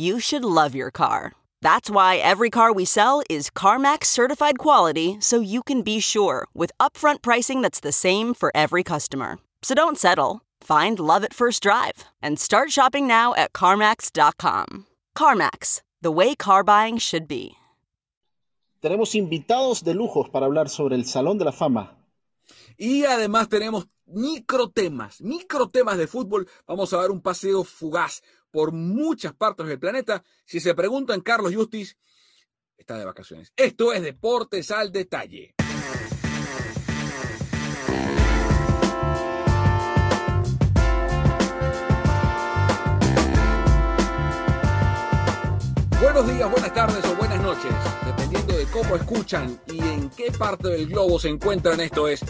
you should love your car. That's why every car we sell is CarMax certified quality so you can be sure with upfront pricing that's the same for every customer. So don't settle. Find love at first drive and start shopping now at CarMax.com. CarMax, the way car buying should be. Tenemos invitados de lujos para hablar sobre el Salón de la Fama. Y además tenemos microtemas, microtemas de fútbol. Vamos a dar un paseo fugaz por muchas partes del planeta. Si se preguntan, Carlos Justis está de vacaciones. Esto es Deportes al Detalle. Buenos días, buenas tardes o buenas noches, dependiendo de cómo escuchan y en qué parte del globo se encuentran. Esto es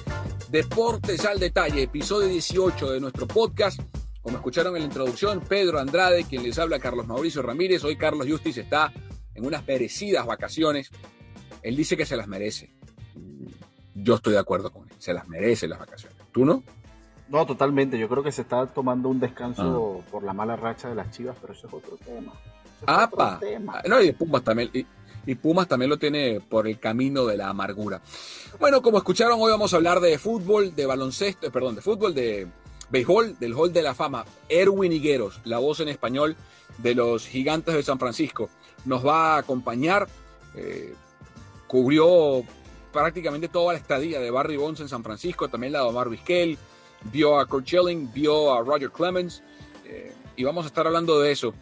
Deportes al Detalle, episodio 18 de nuestro podcast. Como escucharon en la introducción, Pedro Andrade, quien les habla, Carlos Mauricio Ramírez. Hoy Carlos Justis está en unas merecidas vacaciones. Él dice que se las merece. Yo estoy de acuerdo con él. Se las merece las vacaciones. ¿Tú no? No, totalmente. Yo creo que se está tomando un descanso por la mala racha de las chivas, pero eso es otro tema. ¡Apa! tema. No, y Pumas también. Y, y Pumas también lo tiene por el camino de la amargura. Bueno, como escucharon, hoy vamos a hablar de fútbol, de baloncesto, eh, perdón, de fútbol, de béisbol, del Hall de la Fama. Erwin Higueros, la voz en español de los Gigantes de San Francisco, nos va a acompañar. eh, cubrió prácticamente toda la estadía de Barry Bonds en San Francisco, también la de Omar Vizquel, vio a Kurt Schilling, vio a Roger Clemens, eh, y vamos a estar hablando de eso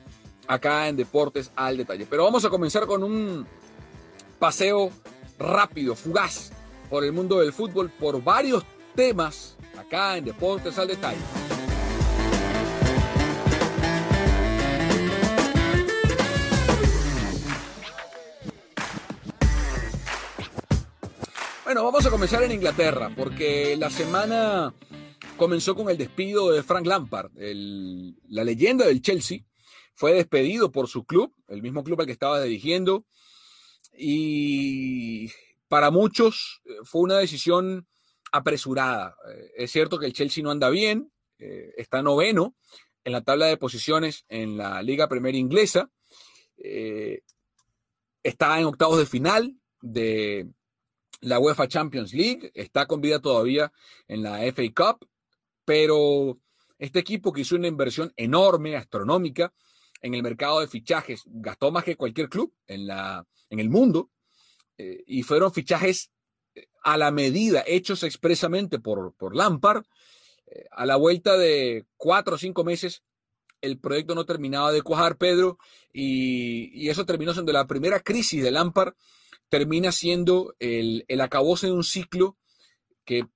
acá en Deportes al Detalle. Pero vamos a comenzar con un paseo rápido, fugaz, por el mundo del fútbol, por varios temas acá en Deportes al Detalle. Bueno, vamos a comenzar en Inglaterra, porque la semana comenzó con el despido de Frank Lampard, la leyenda del Chelsea. Fue despedido por su club, el mismo club al que estaba dirigiendo, y para muchos eh, fue una decisión apresurada. Eh, Es cierto que el Chelsea no anda bien, eh, está noveno en la tabla de posiciones en la Liga Premier Inglesa, está en octavos de final de la UEFA Champions League, está con vida todavía en la FA Cup, pero este equipo que hizo una inversión enorme, astronómica, en el mercado de fichajes, gastó más que cualquier club en, la, en el mundo, eh, y fueron fichajes eh, a la medida, hechos expresamente por, por Lampard. Eh, a la vuelta de cuatro o cinco meses, el proyecto no terminaba de cuajar, Pedro, y, y eso terminó siendo la primera crisis de Lampard, termina siendo el, el acabose de un ciclo que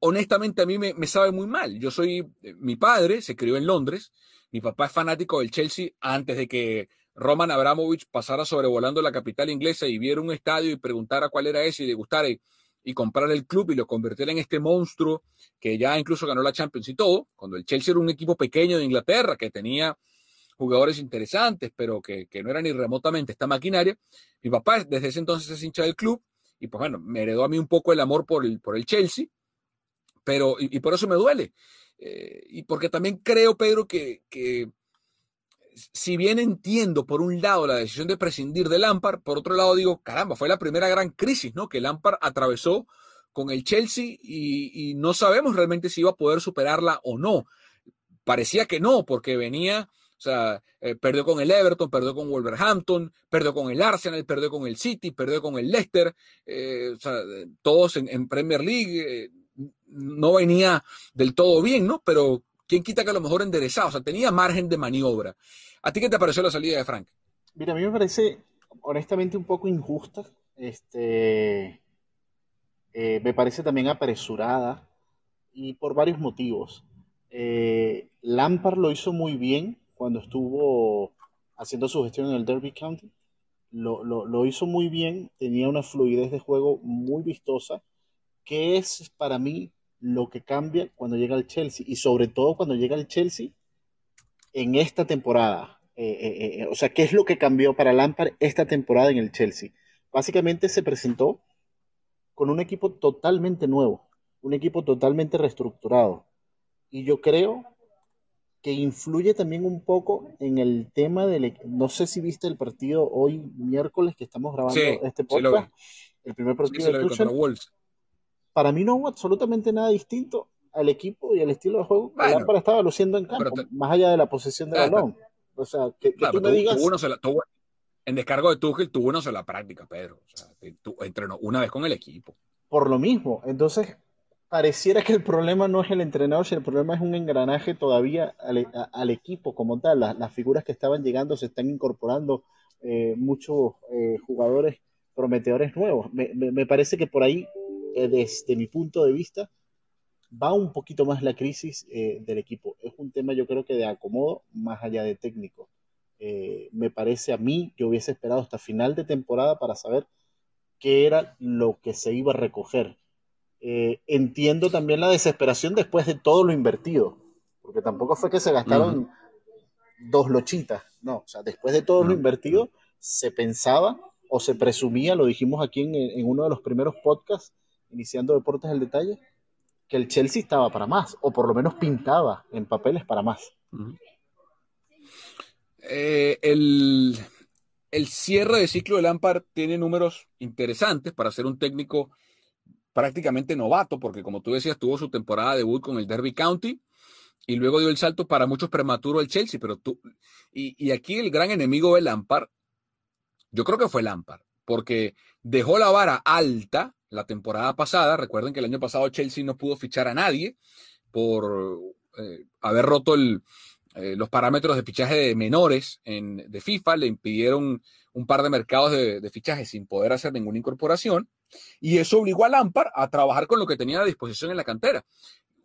honestamente a mí me, me sabe muy mal. Yo soy, mi padre se crió en Londres, mi papá es fanático del Chelsea antes de que Roman Abramovich pasara sobrevolando la capital inglesa y viera un estadio y preguntara cuál era ese y le gustara y, y comprar el club y lo convirtiera en este monstruo que ya incluso ganó la Champions y todo, cuando el Chelsea era un equipo pequeño de Inglaterra que tenía jugadores interesantes, pero que, no eran ni remotamente esta maquinaria. Mi papá desde ese entonces es hincha del club y pues bueno, me heredó a mí un poco el amor por el, por el Chelsea, pero y, por eso me duele. Eh, y porque también creo, Pedro, que, que si bien entiendo por un lado la decisión de prescindir de Lampard, por otro lado digo, caramba, fue la primera gran crisis ¿no? que Lampard atravesó con el Chelsea y, no sabemos realmente si iba a poder superarla o no. Parecía que no, porque venía, o sea, eh, perdió con el Everton, perdió con Wolverhampton, perdió con el Arsenal, perdió con el City, perdió con el Leicester, eh, o sea, todos en, Premier League. No venía del todo bien, ¿no? Pero quién quita que a lo mejor enderezado, o sea, tenía margen de maniobra. ¿A ti qué te pareció la salida de Frank? Mira, a mí me parece honestamente un poco injusta. Este, eh, me parece también apresurada y por varios motivos. Eh, Lampard lo hizo muy bien cuando estuvo haciendo su gestión en el Derby County. Lo, lo, hizo muy bien, tenía una fluidez de juego muy vistosa, que es para mí lo que cambia cuando llega al Chelsea y sobre todo cuando llega al Chelsea en esta temporada. Eh, o sea, ¿qué es lo que cambió para Lampard esta temporada en el Chelsea? Básicamente se presentó con un equipo totalmente nuevo, un equipo totalmente reestructurado. Y yo creo que influye también un poco en el tema del... No sé si viste el partido hoy miércoles que estamos grabando este podcast. el primer partido de Tuchel. Para mí no hubo absolutamente nada distinto al equipo y al estilo de juego que Lampard estaba luciendo en campo, más allá de la posesión de balón. O sea, que, tú me digas en descargo de Tuchel tuvo una sola práctica, Pedro. O sea, entrenó una vez con el equipo. Por lo mismo. Entonces, pareciera que el problema no es el entrenador, sino el problema es un engranaje todavía al, equipo como tal. Las, figuras que estaban llegando se están incorporando eh, muchos eh, jugadores prometedores nuevos. Me, parece que por ahí, eh, desde mi punto de vista, va un poquito más la crisis del equipo. Es un tema yo creo que de acomodo más allá de técnico. Eh, me parece a mí que hubiese esperado hasta final de temporada para saber qué era lo que se iba a recoger. Eh, entiendo también la desesperación después de todo lo invertido, porque tampoco fue que se gastaron dos lochitas, no, o sea, después de todo lo invertido se pensaba o se presumía, lo dijimos aquí en, uno de los primeros podcasts, iniciando Deportes al Detalle, que el Chelsea estaba para más, o por lo menos pintaba en papeles para más. Eh, el, cierre de ciclo de Lampard tiene números interesantes para ser un técnico prácticamente novato, porque como tú decías, tuvo su temporada de debut con el Derby County y luego dio el salto para muchos prematuro al Chelsea, pero tú, y, aquí el gran enemigo de Lampard, yo creo que fue Lampard, porque dejó la vara alta la temporada pasada, recuerden que el año pasado Chelsea no pudo fichar a nadie por eh, haber roto eh, los parámetros de fichaje de menores en, de FIFA le impidieron un par de mercados de, de fichaje sin poder hacer ninguna incorporación. Y eso obligó a Lampard a trabajar con lo que tenía a disposición en la cantera.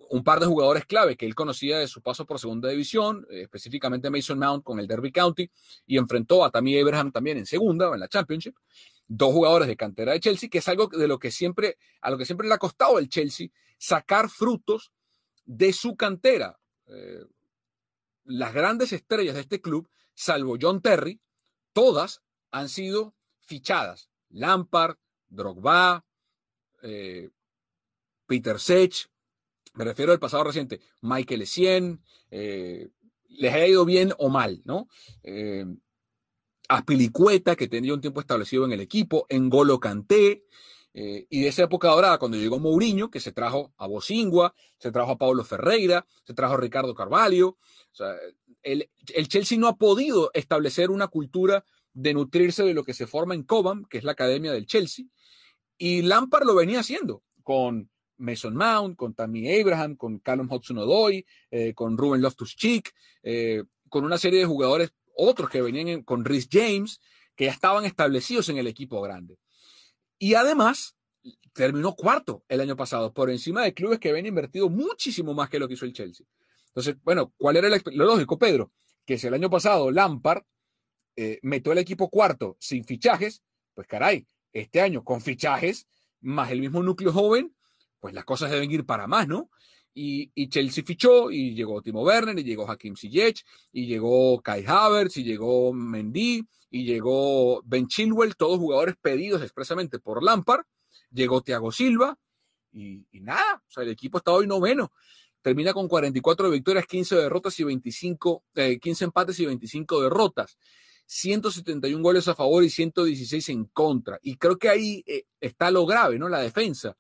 Un par de jugadores clave que él conocía de su paso por segunda división, eh, específicamente Mason Mount con el Derby County, y enfrentó a Tammy Abraham también en segunda, en la Championship. Dos jugadores de cantera de Chelsea, que es algo de lo que siempre, a lo que siempre le ha costado al Chelsea sacar frutos de su cantera. Eh, las grandes estrellas de este club, salvo John Terry, todas han sido fichadas. Lampard, Drogba, eh, Peter Sech, me refiero al pasado reciente, Michael Essien, eh, les ha ido bien o mal, ¿no? Eh, Aspilicueta, que tenía un tiempo establecido en el equipo, Engolo Canté, eh, y de esa época dorada, cuando llegó Mourinho, que se trajo a Bosingua, se trajo a Pablo Ferreira, se trajo a Ricardo Carvalho. el, Chelsea no ha podido establecer una cultura de nutrirse de lo que se forma en Cobham, que es la academia del Chelsea. Y Lampard lo venía haciendo con Mason Mount, con Tammy Abraham, con Callum Hudson-Odoi, eh, con Ruben Loftus-Cheek, eh, con una serie de jugadores, otros que venían con Rhys James, que ya estaban establecidos en el equipo grande. Y además, terminó cuarto el año pasado, por encima de clubes que habían invertido muchísimo más que lo que hizo el Chelsea. Entonces, bueno, ¿cuál era lo lógico, Pedro? Que si el año pasado Lampard eh, metió el equipo cuarto sin fichajes, pues caray, este año con fichajes, más el mismo núcleo joven, pues las cosas deben ir para más, ¿no? Y, Chelsea fichó y llegó Timo Werner y llegó Hakim Ziyech y llegó Kai Havertz y llegó Mendy y llegó Ben Chilwell, todos jugadores pedidos expresamente por Lampard. Llegó Thiago Silva y, nada, o sea, el equipo está hoy noveno. Termina con 44 victorias, 15 derrotas y 25, 15 eh, empates y 25 derrotas. 171 goles a favor y 116 en contra. Y creo que ahí eh, está lo grave, ¿no? La defensa.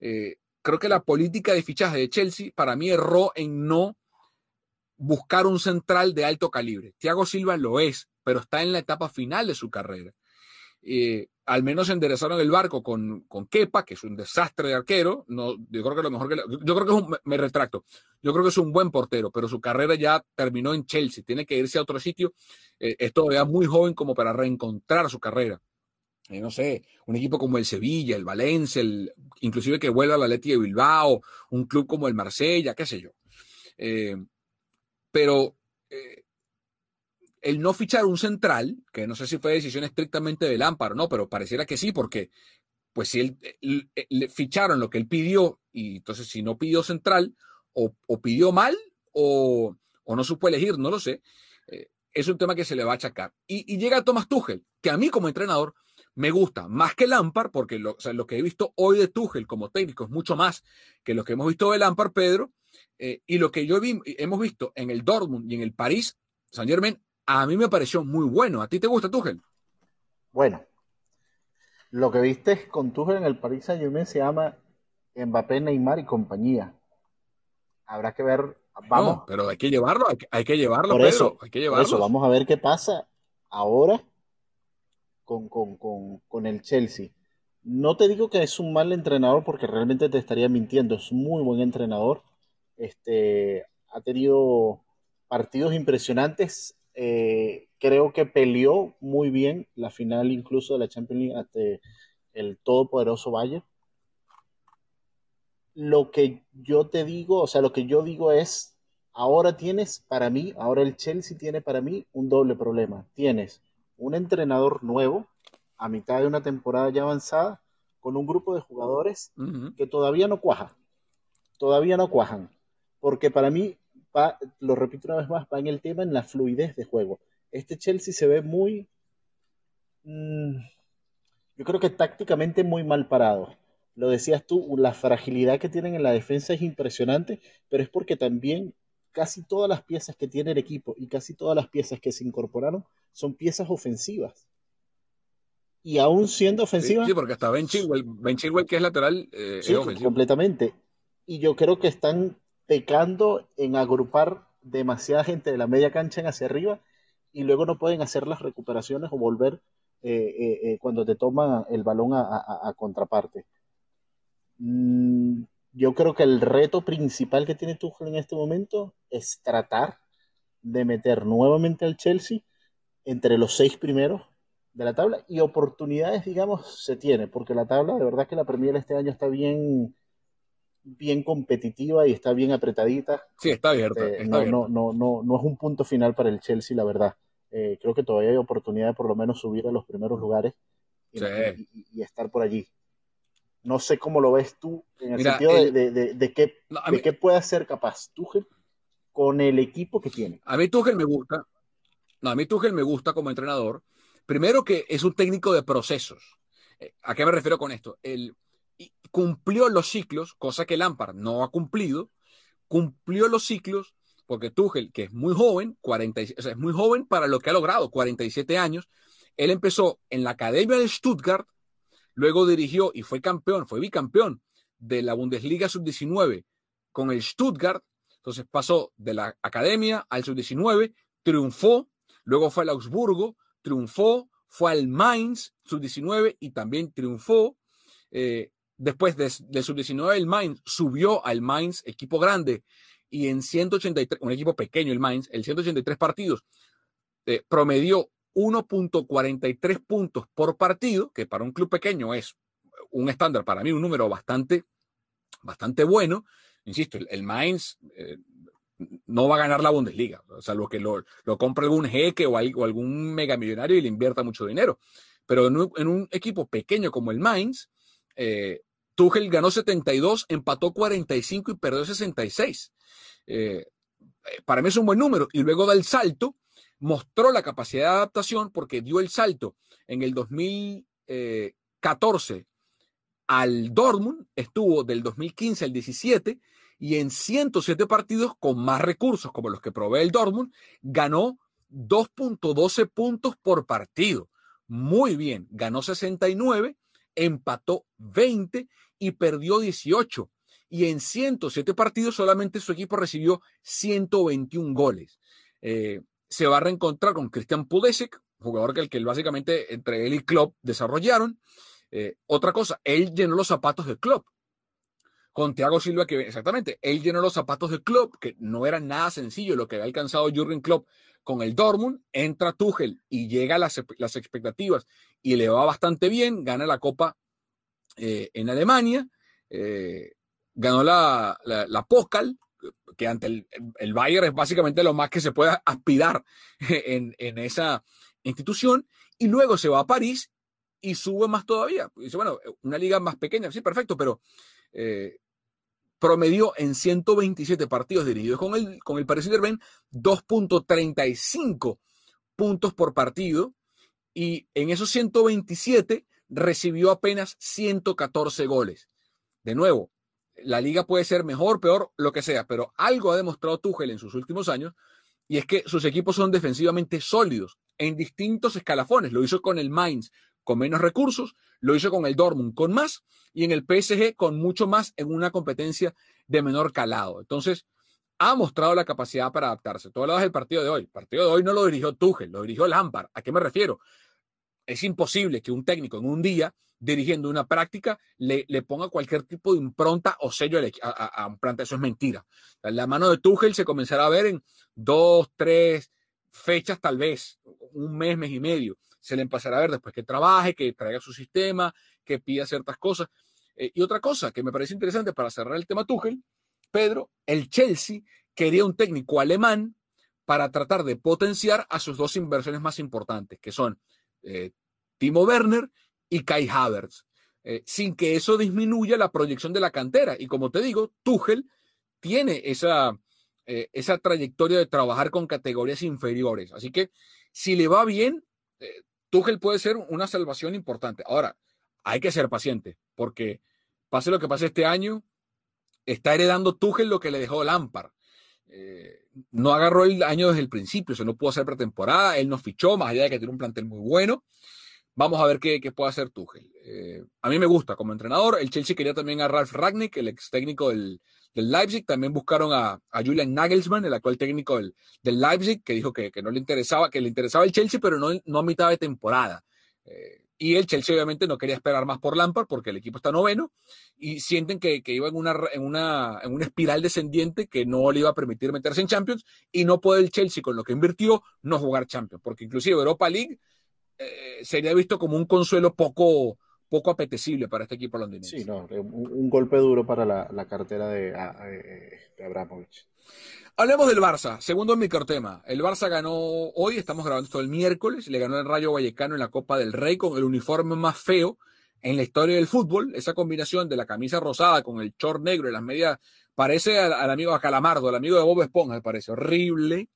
Eh, creo que la política de fichaje de Chelsea para mí erró en no buscar un central de alto calibre. Thiago Silva lo es, pero está en la etapa final de su carrera. Eh, al menos enderezaron el barco con, con Kepa, que es un desastre de arquero. No, yo creo que lo mejor que. Yo creo que es un, me retracto. Yo creo que es un buen portero, pero su carrera ya terminó en Chelsea. Tiene que irse a otro sitio. Eh, es todavía muy joven como para reencontrar su carrera. Eh, no sé, un equipo como el Sevilla, el Valencia, inclusive que vuelva la Leti de Bilbao, un club como el Marsella, qué sé yo. Eh, pero eh, el no fichar un central, que no sé si fue decisión estrictamente del Amparo, no, pero pareciera que sí, porque pues si él, le ficharon lo que él pidió, y entonces si no pidió central, o, pidió mal, o, no supo elegir, no lo sé, es un tema que se le va a achacar. Y, y llega Thomas Tuchel, que a mí como entrenador me gusta más que Lampard, porque lo, que he visto hoy de Tuchel como técnico es mucho más que lo que hemos visto de Lampard, Pedro, eh, y lo que yo vi, hemos visto en el Dortmund y en el París, San Germain, a mí me pareció muy bueno. ¿A ti te gusta Tuchel? Bueno, lo que viste con Tuchel en el París Saint Germain se llama Mbappé, Neymar y compañía. Habrá que ver. Vamos. No, pero hay que llevarlo, hay que, llevarlo, Pedro, eso, hay que llevarlo. Por eso, vamos a ver qué pasa ahora con, el Chelsea. No te digo que es un mal entrenador porque realmente te estaría mintiendo, es muy buen entrenador. Este, ha tenido partidos impresionantes. Eh, creo que peleó muy bien la final incluso de la Champions League ante el todopoderoso Bayern. Lo que yo te digo, o sea, lo que yo digo es, ahora tienes para mí, ahora el Chelsea tiene para mí un doble problema. Tienes un entrenador nuevo a mitad de una temporada ya avanzada con un grupo de jugadores que todavía no cuaja, todavía no cuajan, porque para mí, lo repito una vez más, va en el tema en la fluidez de juego. Este Chelsea se ve muy, mm, yo creo que tácticamente muy mal parado. Lo decías tú, la fragilidad que tienen en la defensa es impresionante, pero es porque también casi todas las piezas que tiene el equipo y casi todas las piezas que se incorporaron son piezas ofensivas. Y aún siendo ofensivas. Sí, porque hasta Ben Chilwell, ben Chilwell que es lateral, eh, sí, completamente. Y yo creo que están pecando en agrupar demasiada gente de la media cancha en hacia arriba y luego no pueden hacer las recuperaciones o volver eh, eh, cuando te toma el balón a, contraparte. Mm, yo creo que el reto principal que tiene Tuchel en este momento es tratar de meter nuevamente al Chelsea entre los seis primeros de la tabla y oportunidades, digamos, se tiene, porque la tabla, de verdad que la Premier este año está bien, bien competitiva y está bien apretadita. Sí, está abierta. Eh, no, no, no, no, no es un punto final para el Chelsea, la verdad. Eh, creo que todavía hay oportunidad de por lo menos subir a los primeros lugares y estar por allí. No sé cómo lo ves tú en el sentido de, qué, puede ser capaz Tuchel con el equipo que tiene. A mí Tuchel me gusta. No, a mí Tuchel me gusta como entrenador. Primero que es un técnico de procesos. Eh, ¿A qué me refiero con esto? Él cumplió los ciclos, cosa que Lampard no ha cumplido. Cumplió los ciclos porque Tuchel, que es muy joven, 40, es muy joven para lo que ha logrado, 47 años, él empezó en la academia de Stuttgart Luego dirigió y fue campeón, fue bicampeón de la Bundesliga sub-19 con el Stuttgart. Entonces pasó de la academia al sub-19, triunfó, luego fue al Augsburgo, triunfó, fue al Mainz sub-19 y también triunfó. Eh, después del sub-19 el Mainz subió al Mainz, equipo grande, y en 183, un equipo pequeño el Mainz, en 183 partidos, eh, promedió 1.43 puntos por partido, que para un club pequeño es un estándar, para mí un número bastante, bastante bueno. Insisto, el, Mainz eh, no va a ganar la Bundesliga, salvo que lo, lo compre algún jeque o, algún megamillonario y le invierta mucho dinero. Pero en un, equipo pequeño como el Mainz, eh, Tuchel ganó 72, empató 45 y perdió 66. Eh, para mí es un buen número. Y luego del salto, mostró la capacidad de adaptación porque dio el salto en el 2014 al Dortmund, estuvo del 2015 al 17 y en 107 partidos con más recursos como los que provee el Dortmund, ganó 2.12 puntos por partido. Muy bien, ganó 69, empató 20 y perdió 18. Y en 107 partidos solamente su equipo recibió 121 goles. Eh, se va a reencontrar con Christian Pudesek, jugador que que básicamente entre él y Klopp desarrollaron. Eh, otra cosa, él llenó los zapatos de Klopp. Con Thiago Silva, que exactamente, él llenó los zapatos de Klopp, que no era nada sencillo lo que había alcanzado Jürgen Klopp con el Dortmund. Entra Tuchel y llega a las, expectativas y le va bastante bien, gana la Copa eh, en Alemania, eh, ganó la, la, la que ante el, el, Bayern es básicamente lo más que se pueda aspirar en, en, esa institución, y luego se va a París y sube más todavía. Dice, bueno, una liga más pequeña, sí, perfecto, pero eh, promedió en 127 partidos dirigidos con el, con el Paris Saint-Germain 2.35 puntos por partido, y en esos 127 recibió apenas 114 goles. De nuevo, la liga puede ser mejor, peor, lo que sea, pero algo ha demostrado Tuchel en sus últimos años y es que sus equipos son defensivamente sólidos en distintos escalafones. Lo hizo con el Mainz con menos recursos, lo hizo con el Dortmund con más y en el PSG con mucho más en una competencia de menor calado. Entonces, ha mostrado la capacidad para adaptarse. Tú hablabas del partido de hoy. El partido de hoy no lo dirigió Tuchel, lo dirigió Lampard. ¿A qué me refiero? Es imposible que un técnico en un día dirigiendo una práctica le, le ponga cualquier tipo de impronta o sello a, un planta. Eso es mentira. La mano de Tuchel se comenzará a ver en dos, tres fechas, tal vez, un mes, mes y medio. Se le empezará a ver después que trabaje, que traiga su sistema, que pida ciertas cosas. Eh, y otra cosa que me parece interesante para cerrar el tema Tuchel, Pedro, el Chelsea quería un técnico alemán para tratar de potenciar a sus dos inversiones más importantes, que son eh, Timo Werner y Kai Havertz, eh, sin que eso disminuya la proyección de la cantera. Y como te digo, Tuchel tiene esa, eh, esa trayectoria de trabajar con categorías inferiores. Así que si le va bien, eh, Tuchel puede ser una salvación importante. Ahora, hay que ser paciente, porque pase lo que pase este año, está heredando Tuchel lo que le dejó Lampard. no agarró el año desde el principio, se no pudo hacer pretemporada, él no fichó, más allá de que tiene un plantel muy bueno. Vamos a ver qué, puede hacer Tuchel. Eh, a mí me gusta como entrenador. El Chelsea quería también a Ralf Ragnick, el ex técnico del, Leipzig. También buscaron a, Julian Nagelsmann, el actual técnico del, Leipzig, que dijo que, no le interesaba, que le interesaba el Chelsea, pero no, no a mitad de temporada. Eh, y el Chelsea obviamente no quería esperar más por Lampard porque el equipo está noveno y sienten que, iba en una, en, una, en una espiral descendiente que no le iba a permitir meterse en Champions y no puede el Chelsea con lo que invirtió no jugar Champions porque inclusive Europa League eh, sería visto como un consuelo poco, poco apetecible para este equipo londinense. Sí, no, un, golpe duro para la, cartera de, de, Abramovich. Hablemos del Barça, segundo en microtema. El Barça ganó hoy, estamos grabando esto el miércoles, le ganó el Rayo Vallecano en la Copa del Rey con el uniforme más feo en la historia del fútbol. Esa combinación de la camisa rosada con el short negro y las medias, parece al, al amigo a Calamardo, al amigo de Bob Esponja, me parece horrible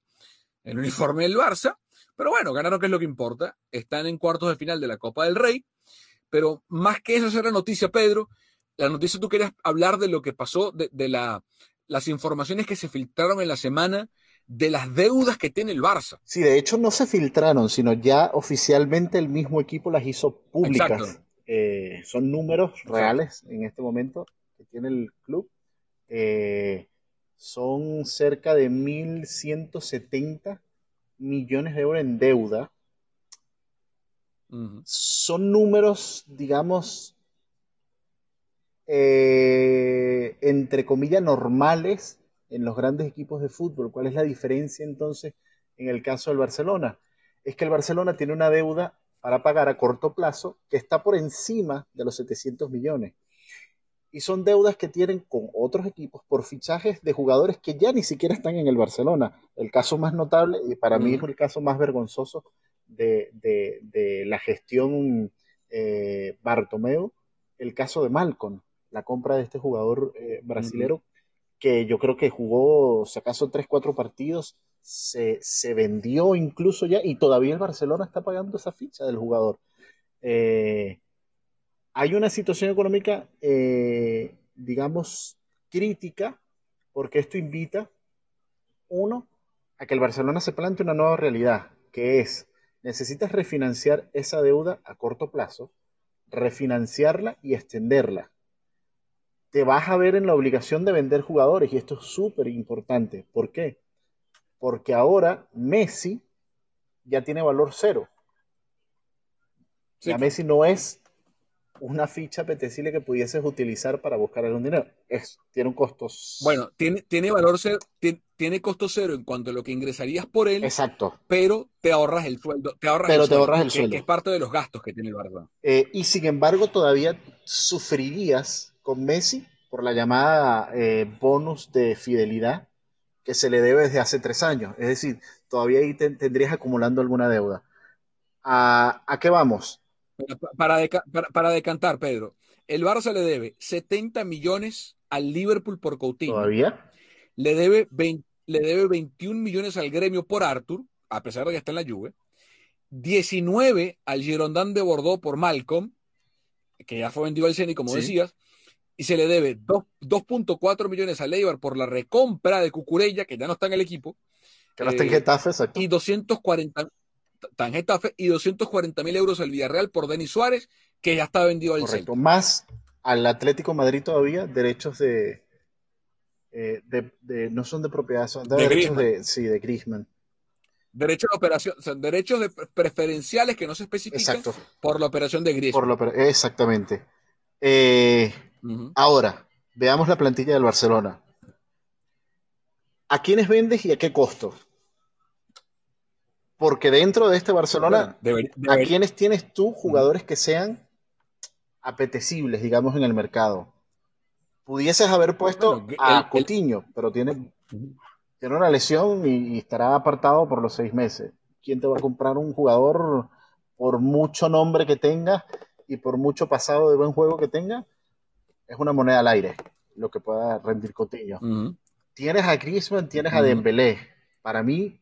el uniforme del Barça. Pero bueno, ganaron, que es lo que importa. Están en cuartos de final de la Copa del Rey. Pero más que eso es la noticia, Pedro. La noticia tú querías hablar de lo que pasó, de, la, las informaciones que se filtraron en la semana de las deudas que tiene el Barça. Sí, de hecho no se filtraron, sino ya oficialmente el mismo equipo las hizo públicas. Eh, son números reales en este momento que tiene el club. Eh, son cerca de 1.170 millones de euros en deuda. Son números, digamos, eh, entre comillas, normales en los grandes equipos de fútbol. ¿Cuál es la diferencia entonces en el caso del Barcelona? Es que el Barcelona tiene una deuda para pagar a corto plazo que está por encima de los 700 millones y son deudas que tienen con otros equipos por fichajes de jugadores que ya ni siquiera están en el Barcelona. El caso más notable, y para mí es el caso más vergonzoso de, la gestión eh, Bartomeu, el caso de Malcolm. la compra de este jugador eh, brasilero, que yo creo que jugó, si acaso, tres, cuatro partidos, se, se, vendió incluso ya, y todavía el Barcelona está pagando esa ficha del jugador. Eh, hay una situación económica, eh, digamos, crítica, porque esto invita, uno, a que el Barcelona se plante una nueva realidad, que es, necesitas refinanciar esa deuda a corto plazo, refinanciarla y extenderla. Te vas a ver en la obligación de vender jugadores y esto es súper importante. ¿Por qué? Porque ahora Messi ya tiene valor cero. Ya Messi no es una ficha apetecible que pudieses utilizar para buscar algún dinero. Es, tiene un costo. Bueno, tiene, tiene valor cero, tiene, costo cero en cuanto a lo que ingresarías por él. Exacto. Pero te ahorras el sueldo. Te ahorras pero el te sueldo, ahorras el que, sueldo. Que es parte de los gastos que tiene el Barça. Eh, y sin embargo, todavía sufrirías con Messi por la llamada eh, bonus de fidelidad que se le debe desde hace tres años. Es decir, todavía ahí te, tendrías acumulando alguna deuda. ¿A, ¿A, qué vamos? Para, deca para, para, decantar, Pedro, el Barça le debe 70 millones al Liverpool por Coutinho. ¿Todavía? Le debe, 20, le debe 21 millones al gremio por Arthur, a pesar de que está en la Juve. 19 al Girondin de Bordeaux por Malcolm, que ya fue vendido al Ceni, como sí. decías. Y se le debe 2.4 millones al Eibar por la recompra de Cucurella, que ya no está en el equipo. Que no está en Getafe, exacto. Y 240, tan Getafe y 240 mil euros al Villarreal por Denis Suárez, que ya está vendido al Correcto. Más al Atlético Madrid todavía, derechos de, eh, de, de, no son de propiedad, son de, de derechos de, sí, de Griezmann. Derechos de operación, o sea, derechos de preferenciales que no se especifican Exacto. por la operación de Griezmann. Por la, exactamente. Eh, uh -huh. Ahora, veamos la plantilla del Barcelona. ¿A quiénes vendes y a qué costo? Porque dentro de este Barcelona. ¿a quiénes tienes tú jugadores que sean apetecibles, digamos, en el mercado? Pudieses haber puesto Bueno, a el- el- Coutinho, pero tiene, tiene una lesión y, y estará apartado por los seis meses. ¿Quién te va a comprar un jugador por mucho nombre que tenga y por mucho pasado de buen juego que tenga? Es una moneda al aire lo que pueda rendir Coutinho. Tienes a Griezmann, tienes a. Dembélé. Para mí,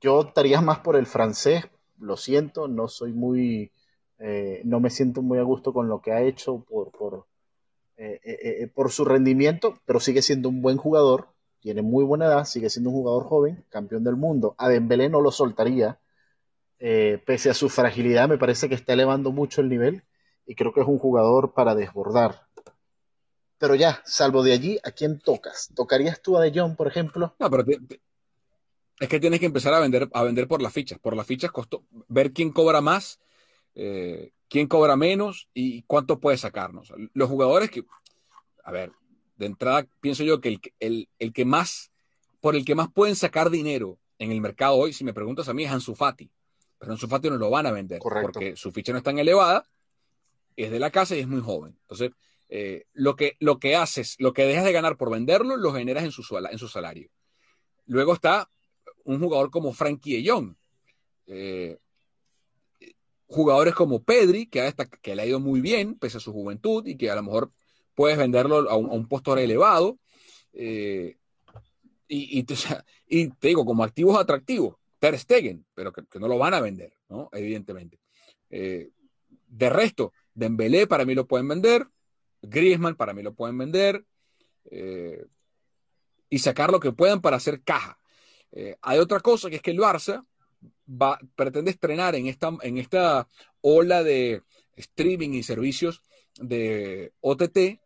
yo estaría más por el francés. Lo siento, no soy muy, eh, no me siento muy a gusto con lo que ha hecho por, por, eh, eh, por su rendimiento, pero sigue siendo un buen jugador. Tiene muy buena edad, sigue siendo un jugador joven, campeón del mundo. A Dembélé no lo soltaría, pese a su fragilidad, me parece que está elevando mucho el nivel y creo que es un jugador para desbordar. Pero ya, salvo de allí, ¿a quién tocas? ¿Tocarías tú a De Jong, por ejemplo? No, pero es que tienes que empezar a vender, a vender por las fichas. Por las fichas costó ver quién cobra más, eh, quién cobra menos y cuánto puede sacarnos. Los jugadores que, a ver, de entrada pienso yo que el, que- el, el que más, por el que más pueden sacar dinero en el mercado hoy, si me preguntas a mí, es Ansu Fati. Pero Ansu Fati no lo van a vender Correcto. porque su ficha no es tan elevada, es de la casa y es muy joven. Entonces, eh, lo, que, lo que haces, lo que dejas de ganar por venderlo, lo generas en su, en su salario. Luego está un jugador como Frankie de. Eh, jugadores como Pedri, que, que le ha ido muy bien, pese a su juventud, y que a lo mejor puedes venderlo a un, postor elevado. Eh, y, te- digo, como activos atractivos, Ter Stegen, pero que, no lo van a vender, ¿no? Evidentemente. Eh, de resto, Dembélé para mí lo pueden vender, Griezmann para mí lo pueden vender, y sacar lo que puedan para hacer caja. Eh, hay otra cosa que es que el Barça va, pretende estrenar en esta, en esta ola de streaming y servicios de OTT.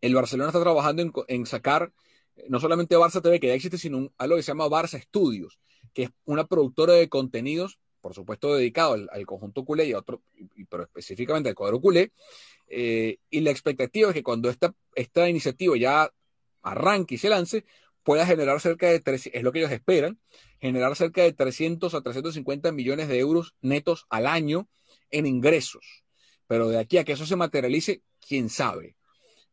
El Barcelona está trabajando en, sacar eh, no solamente Barça TV, que ya existe, sino algo que se llama Barça Studios, que es una productora de contenidos, por supuesto dedicado al, conjunto culé y a otro, pero específicamente al cuadro culé. Eh, y la expectativa es que cuando esta, esta iniciativa ya arranque y se lance, pueda generar cerca de, es lo que ellos esperan, generar cerca de 300 a 350 millones de euros netos al año en ingresos. Pero de aquí a que eso se materialice, quién sabe.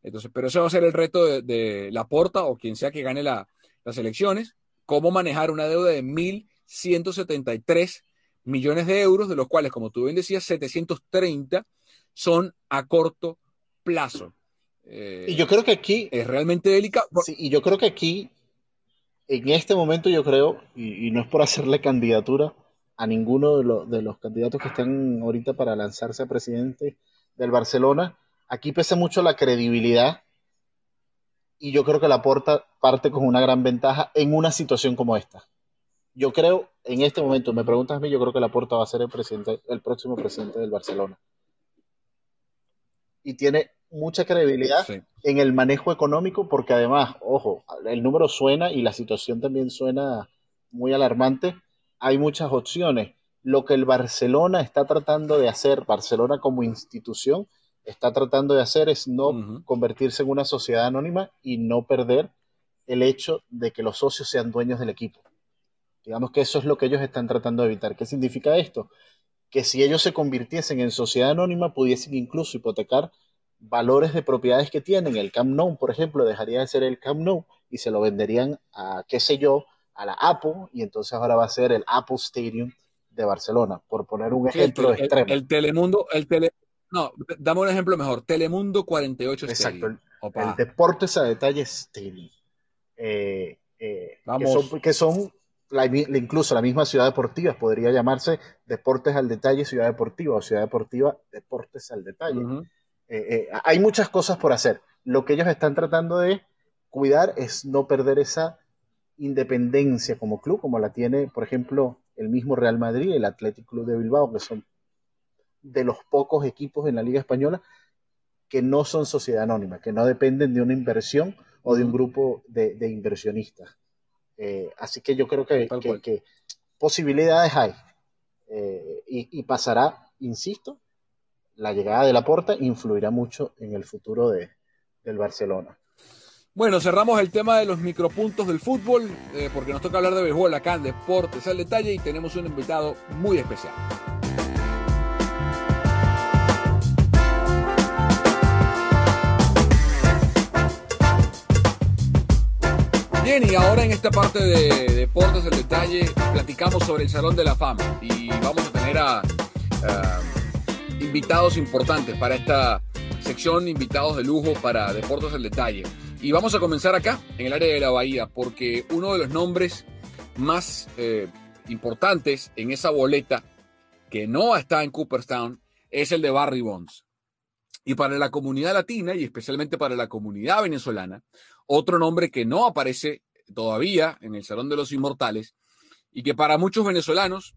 Entonces, pero ese va a ser el reto de, de Laporta o quien sea que gane la- las elecciones, cómo manejar una deuda de 1.173 millones de euros, de los cuales, como tú bien decías, 730 son a corto plazo. y yo creo que aquí es realmente delicado. Sí, y yo creo que aquí, en este momento, yo creo, y, no es por hacerle candidatura a ninguno de, los candidatos que están ahorita para lanzarse a presidente del Barcelona, aquí pesa mucho la credibilidad y yo creo que la Porta parte con una gran ventaja en una situación como esta. Yo creo, en este momento, me preguntas a mí, yo creo que la Porta va a ser el presidente, el próximo presidente del Barcelona. Y tiene mucha credibilidad en el manejo económico, porque además, ojo, el número suena y la situación también suena muy alarmante. Hay muchas opciones. Lo que el Barcelona está tratando de hacer, Barcelona como institución, está tratando de hacer es no convertirse en una sociedad anónima y no perder el hecho de que los socios sean dueños del equipo. Digamos que eso es lo que ellos están tratando de evitar. ¿Qué significa esto? Que si ellos se convirtiesen en sociedad anónima, pudiesen incluso hipotecar valores de propiedades que tienen. El Camp Nou, por ejemplo, dejaría de ser el Camp Nou y se lo venderían a, qué sé yo, a la Apple, y entonces ahora va a ser el Apple Stadium de Barcelona, por poner un ejemplo extremo. El, Telemundo, el tele, no, dame un ejemplo mejor. Telemundo 48 Exacto, el, Deportes a Detalle Stadium. Eh, eh, que son, incluso la misma ciudad deportiva, podría llamarse Deportes al Detalle Ciudad Deportiva o Ciudad Deportiva Deportes al Detalle. Eh, hay muchas cosas por hacer. Lo que ellos están tratando de cuidar es no perder esa independencia como club, como la tiene, por ejemplo, el mismo Real Madrid, el Athletic Club de Bilbao, que son de los pocos equipos en la Liga Española que no son sociedad anónima, que no dependen de una inversión o de un grupo de, inversionistas. Eh, así que yo creo que, posibilidades hay. Eh, y, pasará, insisto, la llegada de la porta influirá mucho en el futuro de, del Barcelona. Bueno, cerramos el tema de los micropuntos del fútbol, eh, porque nos toca hablar de béisbol acá en Deportes al Detalle y tenemos un invitado muy especial. Bien, y ahora en esta parte de Deportes del Detalle platicamos sobre el Salón de la Fama y vamos a tener a, invitados importantes para esta sección, invitados de lujo para Deportes del Detalle. Y vamos a comenzar acá, en el área de la Bahía, porque uno de los nombres más eh, importantes en esa boleta que no está en Cooperstown es el de Barry Bonds. Y para la comunidad latina y especialmente para la comunidad venezolana, otro nombre que no aparece todavía en el Salón de los Inmortales y que para muchos venezolanos,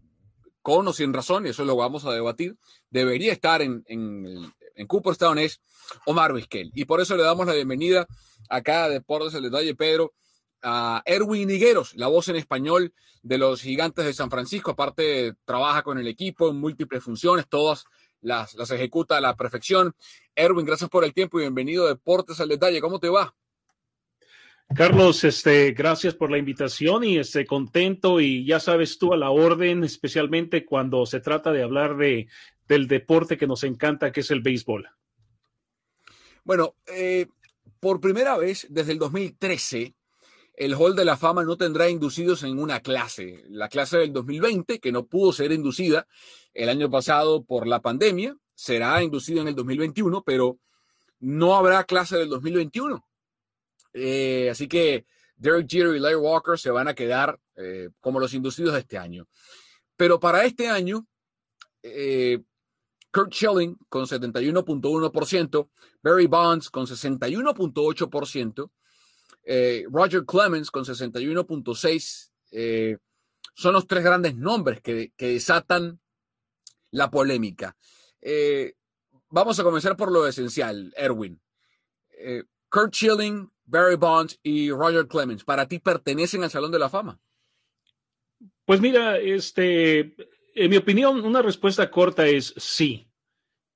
con o sin razón, y eso lo vamos a debatir, debería estar en, en, en Cooperstown es Omar Vizquel. Y por eso le damos la bienvenida acá a Deportes el Detalle, Pedro, a Erwin Higueros, la voz en español de los Gigantes de San Francisco. Aparte, trabaja con el equipo en múltiples funciones, todas las, las ejecuta a la perfección. Erwin, gracias por el tiempo y bienvenido a Deportes al Detalle. ¿Cómo te va? Carlos, este, gracias por la invitación y estoy contento y ya sabes tú a la orden, especialmente cuando se trata de hablar de, del deporte que nos encanta, que es el béisbol. Bueno, eh, por primera vez desde el 2013, el Hall de la Fama no tendrá inducidos en una clase. La clase del 2020, que no pudo ser inducida el año pasado por la pandemia, será inducida en el 2021, pero no habrá clase del 2021 eh, así que Derek Jeter y Larry Walker se van a quedar eh, como los inducidos de este año. Pero para este año, eh, Kurt Schilling con 71.1%, Barry Bonds con 61.8%, Roger Clemens con 61.6%, son los tres grandes nombres que, que desatan la polémica. vamos a comenzar por lo esencial, Erwin. Kurt Schilling, Barry Bonds y Roger Clemens, ¿para ti pertenecen al Salón de la Fama? Pues mira, este, en mi opinión, una respuesta corta es sí,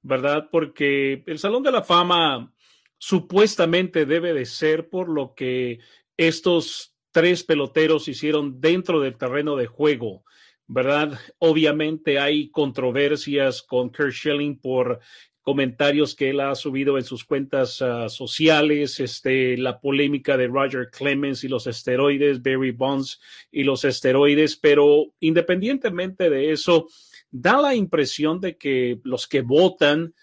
¿verdad? Porque el Salón de la Fama supuestamente debe de ser por lo que estos tres peloteros hicieron dentro del terreno de juego, ¿verdad? Obviamente hay controversias con Kurt Schilling por comentarios que él ha subido en sus cuentas ah, sociales, este, la polémica de Roger Clemens y los esteroides, Barry Bonds y los esteroides, pero independientemente de eso, da la impresión de que los que votan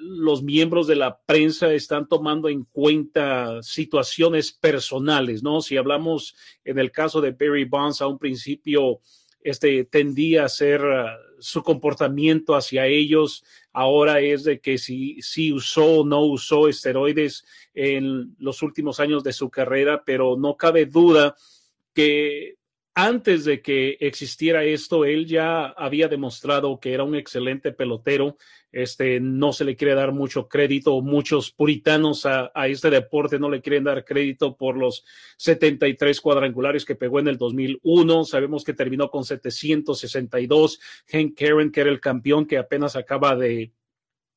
los miembros de la prensa están tomando en cuenta situaciones personales, ¿no? Si hablamos en el caso de Barry Bonds a un principio, este tendía a ser uh, su comportamiento hacia ellos. Ahora es de que si, si usó o no usó esteroides en los últimos años de su carrera, pero no cabe duda que antes de que existiera esto, él ya había demostrado que era un excelente pelotero. Este no se le quiere dar mucho crédito. Muchos puritanos a, este deporte no le quieren dar crédito por los 73 cuadrangulares que pegó en el 2001. Sabemos que terminó con 762. Hank Karen, que era el campeón que apenas acaba de,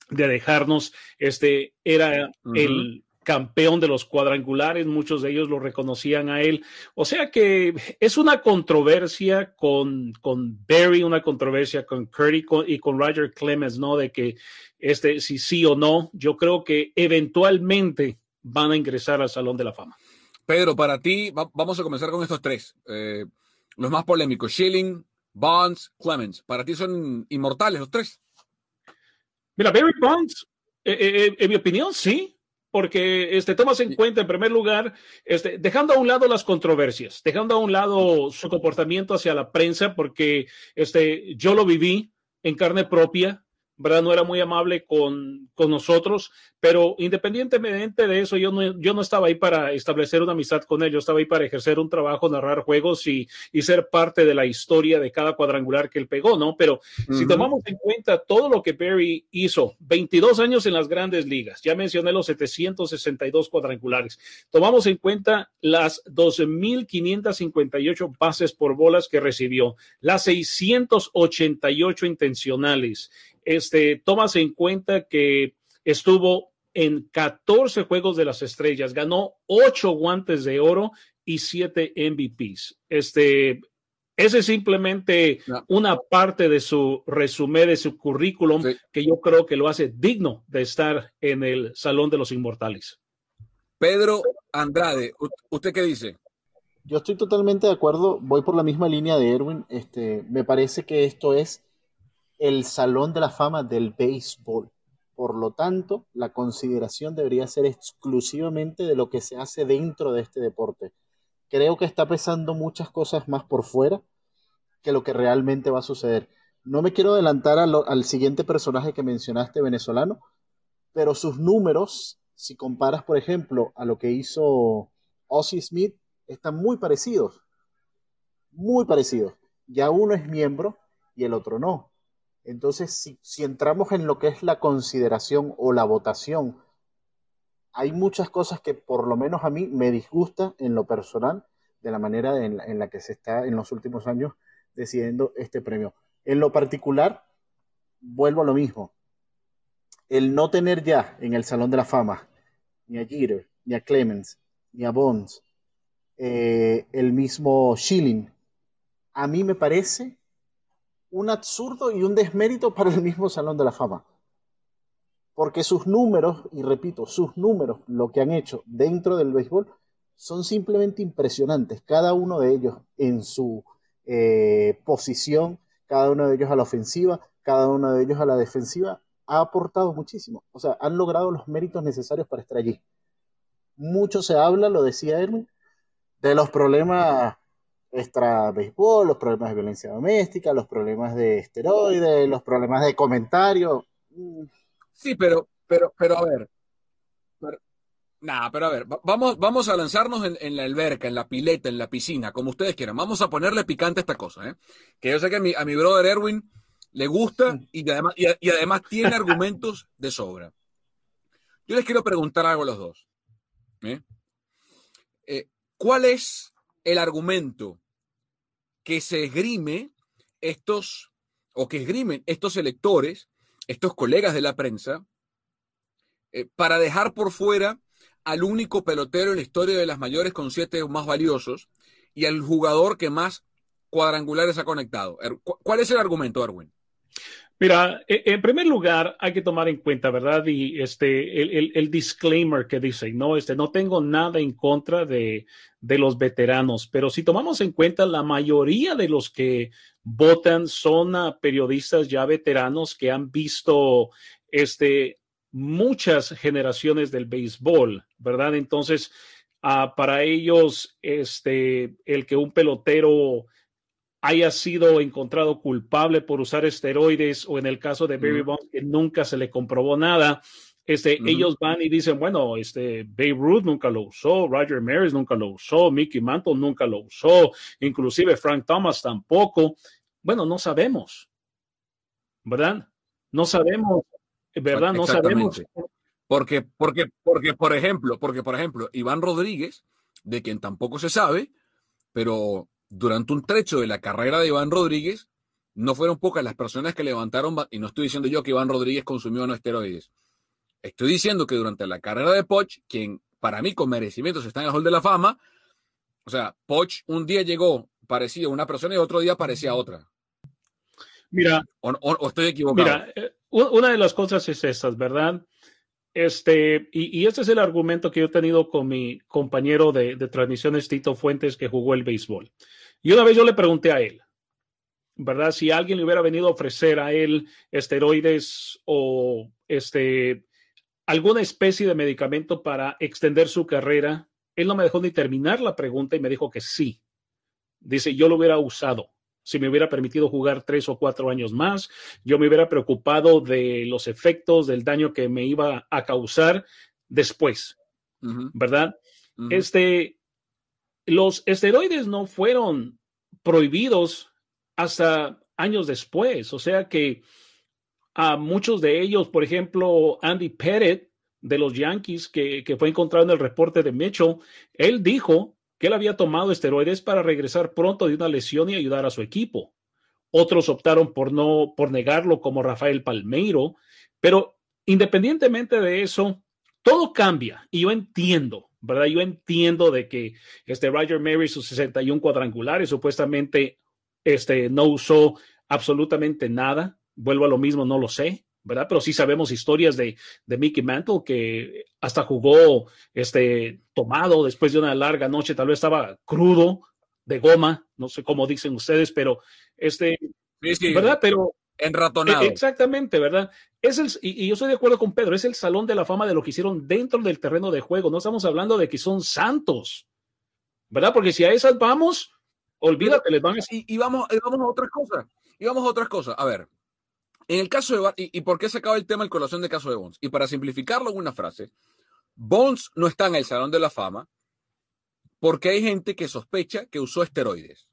de dejarnos, este era el campeón de los cuadrangulares, muchos de ellos lo reconocían a él. O sea que es una controversia con, con Barry, una controversia con Curry y con Roger Clemens, ¿no? De que este, si sí o no, yo creo que eventualmente van a ingresar al Salón de la Fama. Pedro, para ti, vamos a comenzar con estos tres. Eh, los más polémicos, Schilling, Bonds, Clemens. ¿Para ti son inmortales los tres? Mira, Barry Bonds, eh, eh, en mi opinión, sí porque este, tomas en cuenta, en primer lugar, este, dejando a un lado las controversias, dejando a un lado su comportamiento hacia la prensa, porque este, yo lo viví en carne propia, ¿verdad? No era muy amable con, con nosotros, pero independientemente de eso, yo no, yo no estaba ahí para establecer una amistad con él, yo estaba ahí para ejercer un trabajo, narrar juegos y, y ser parte de la historia de cada cuadrangular que él pegó, ¿no? Pero si tomamos en cuenta todo lo que Perry hizo, 22 años en las grandes ligas, ya mencioné los 762 cuadrangulares, tomamos en cuenta las 12.558 bases por bolas que recibió, las 688 intencionales, este, tomas en cuenta que estuvo en 14 Juegos de las Estrellas, ganó 8 guantes de oro y 7 MVPs. Este, ese es simplemente una parte de su resumen, de su currículum, que yo creo que lo hace digno de estar en el Salón de los Inmortales. Pedro Andrade, ¿usted qué dice? Yo estoy totalmente de acuerdo, voy por la misma línea de Erwin. Este, me parece que esto es el Salón de la Fama del béisbol. Por lo tanto, la consideración debería ser exclusivamente de lo que se hace dentro de este deporte. Creo que está pesando muchas cosas más por fuera que lo que realmente va a suceder. No me quiero adelantar al siguiente personaje que mencionaste, venezolano, pero sus números, si comparas, por ejemplo, a lo que hizo Ozzy Smith, están muy parecidos. Muy parecidos. Ya uno es miembro y el otro no. Entonces, si, entramos en lo que es la consideración o la votación, hay muchas cosas que por lo menos a mí me disgusta en lo personal de la manera en, la, que se está en los últimos años decidiendo este premio. En lo particular, vuelvo a lo mismo. El no tener ya en el Salón de la Fama ni a Jeter, ni a Clemens, ni a Bonds, eh, el mismo Schilling, a mí me parece un absurdo y un desmérito para el mismo Salón de la Fama. Porque sus números, y repito, sus números, lo que han hecho dentro del béisbol, son simplemente impresionantes. Cada uno de ellos en su eh, posición, cada uno de ellos a la ofensiva, cada uno de ellos a la defensiva, ha aportado muchísimo. O sea, han logrado los méritos necesarios para estar allí. Mucho se habla, lo decía Erwin, de los problemas extra béisbol, los problemas de violencia doméstica, los problemas de esteroides, los problemas de comentarios. Sí, pero, pero, pero a ver. nada, pero a ver, vamos, vamos a lanzarnos en, la alberca, en la pileta, en la piscina, como ustedes quieran. Vamos a ponerle picante a esta cosa, ¿eh? Que yo sé que a mi, a mi brother Erwin le gusta y además, y, además tiene argumentos de sobra. Yo les quiero preguntar algo a los dos. ¿eh? Eh, ¿Cuál es el argumento que se esgrime estos, o que esgrimen estos electores, estos colegas de la prensa, eh, para dejar por fuera al único pelotero en la historia de las mayores con siete más valiosos y al jugador que más cuadrangulares ha conectado. Er, ¿Cuál es el argumento, Erwin? Mira, e, en primer lugar, hay que tomar en cuenta, ¿verdad? Y este, el, disclaimer que dice, no, este, no tengo nada en contra de, de, los veteranos, pero si tomamos en cuenta, la mayoría de los que votan son periodistas ya veteranos que han visto este, muchas generaciones del béisbol, ¿verdad? Entonces, uh, para ellos, este, el que un pelotero haya sido encontrado culpable por usar esteroides o en el caso de Barry Bonds que nunca se le comprobó nada, este, ellos van y dicen, bueno, este, Babe Ruth nunca lo usó, Roger Maris nunca lo usó, Mickey Mantle nunca lo usó, inclusive Frank Thomas tampoco. Bueno, no sabemos, ¿verdad? No sabemos, ¿verdad? No sabemos. Porque, porque, porque, por ejemplo, porque, por ejemplo, Iván Rodríguez, de quien tampoco se sabe, pero durante un trecho de la carrera de Iván Rodríguez, no fueron pocas las personas que levantaron, y no estoy diciendo yo que Iván Rodríguez consumió no esteroides, estoy diciendo que durante la carrera de Poch, quien para mí con merecimientos está en el Hall de la Fama, o sea, Poch un día llegó parecido a una persona y otro día parecía a otra. Mira, o, estoy equivocado. Mira, eh, una de las cosas es estas, ¿verdad? Este, y, y, este es el argumento que yo he tenido con mi compañero de, de transmisiones, Tito Fuentes, que jugó el béisbol. Y una vez yo le pregunté a él, ¿verdad? Si alguien le hubiera venido a ofrecer a él esteroides o este, alguna especie de medicamento para extender su carrera, él no me dejó ni terminar la pregunta y me dijo que sí. Dice, yo lo hubiera usado. Si me hubiera permitido jugar tres o cuatro años más, yo me hubiera preocupado de los efectos, del daño que me iba a causar después, ¿verdad? Este, los esteroides no fueron prohibidos hasta años después, o sea que a muchos de ellos, por ejemplo, Andy Pettit de los Yankees, que, que, fue encontrado en el reporte de Mitchell, él dijo que él había tomado esteroides para regresar pronto de una lesión y ayudar a su equipo. Otros optaron por no, por negarlo, como Rafael Palmeiro, pero independientemente de eso, todo cambia y yo entiendo ¿verdad? Yo entiendo de que este Roger Mary, sus 61 cuadrangulares, supuestamente este, no usó absolutamente nada. Vuelvo a lo mismo, no lo sé, ¿verdad? Pero sí sabemos historias de, de Mickey Mantle que hasta jugó este, tomado después de una larga noche, tal vez estaba crudo, de goma, no sé cómo dicen ustedes, pero este, ¿verdad? Pero Enratonado. Exactamente, ¿verdad? Es el, y, yo estoy de acuerdo con Pedro, es el salón de la fama de lo que hicieron dentro del terreno de juego. No estamos hablando de que son santos, ¿verdad? Porque si a esas vamos, olvídate, les van a... Y, vamos, vamos a otras cosas. Y vamos a otras cosas. A ver, en el caso de... ¿Y, y por qué se acaba el tema el colación de caso de Bones? Y para simplificarlo en una frase, Bones no está en el salón de la fama porque hay gente que sospecha que usó esteroides.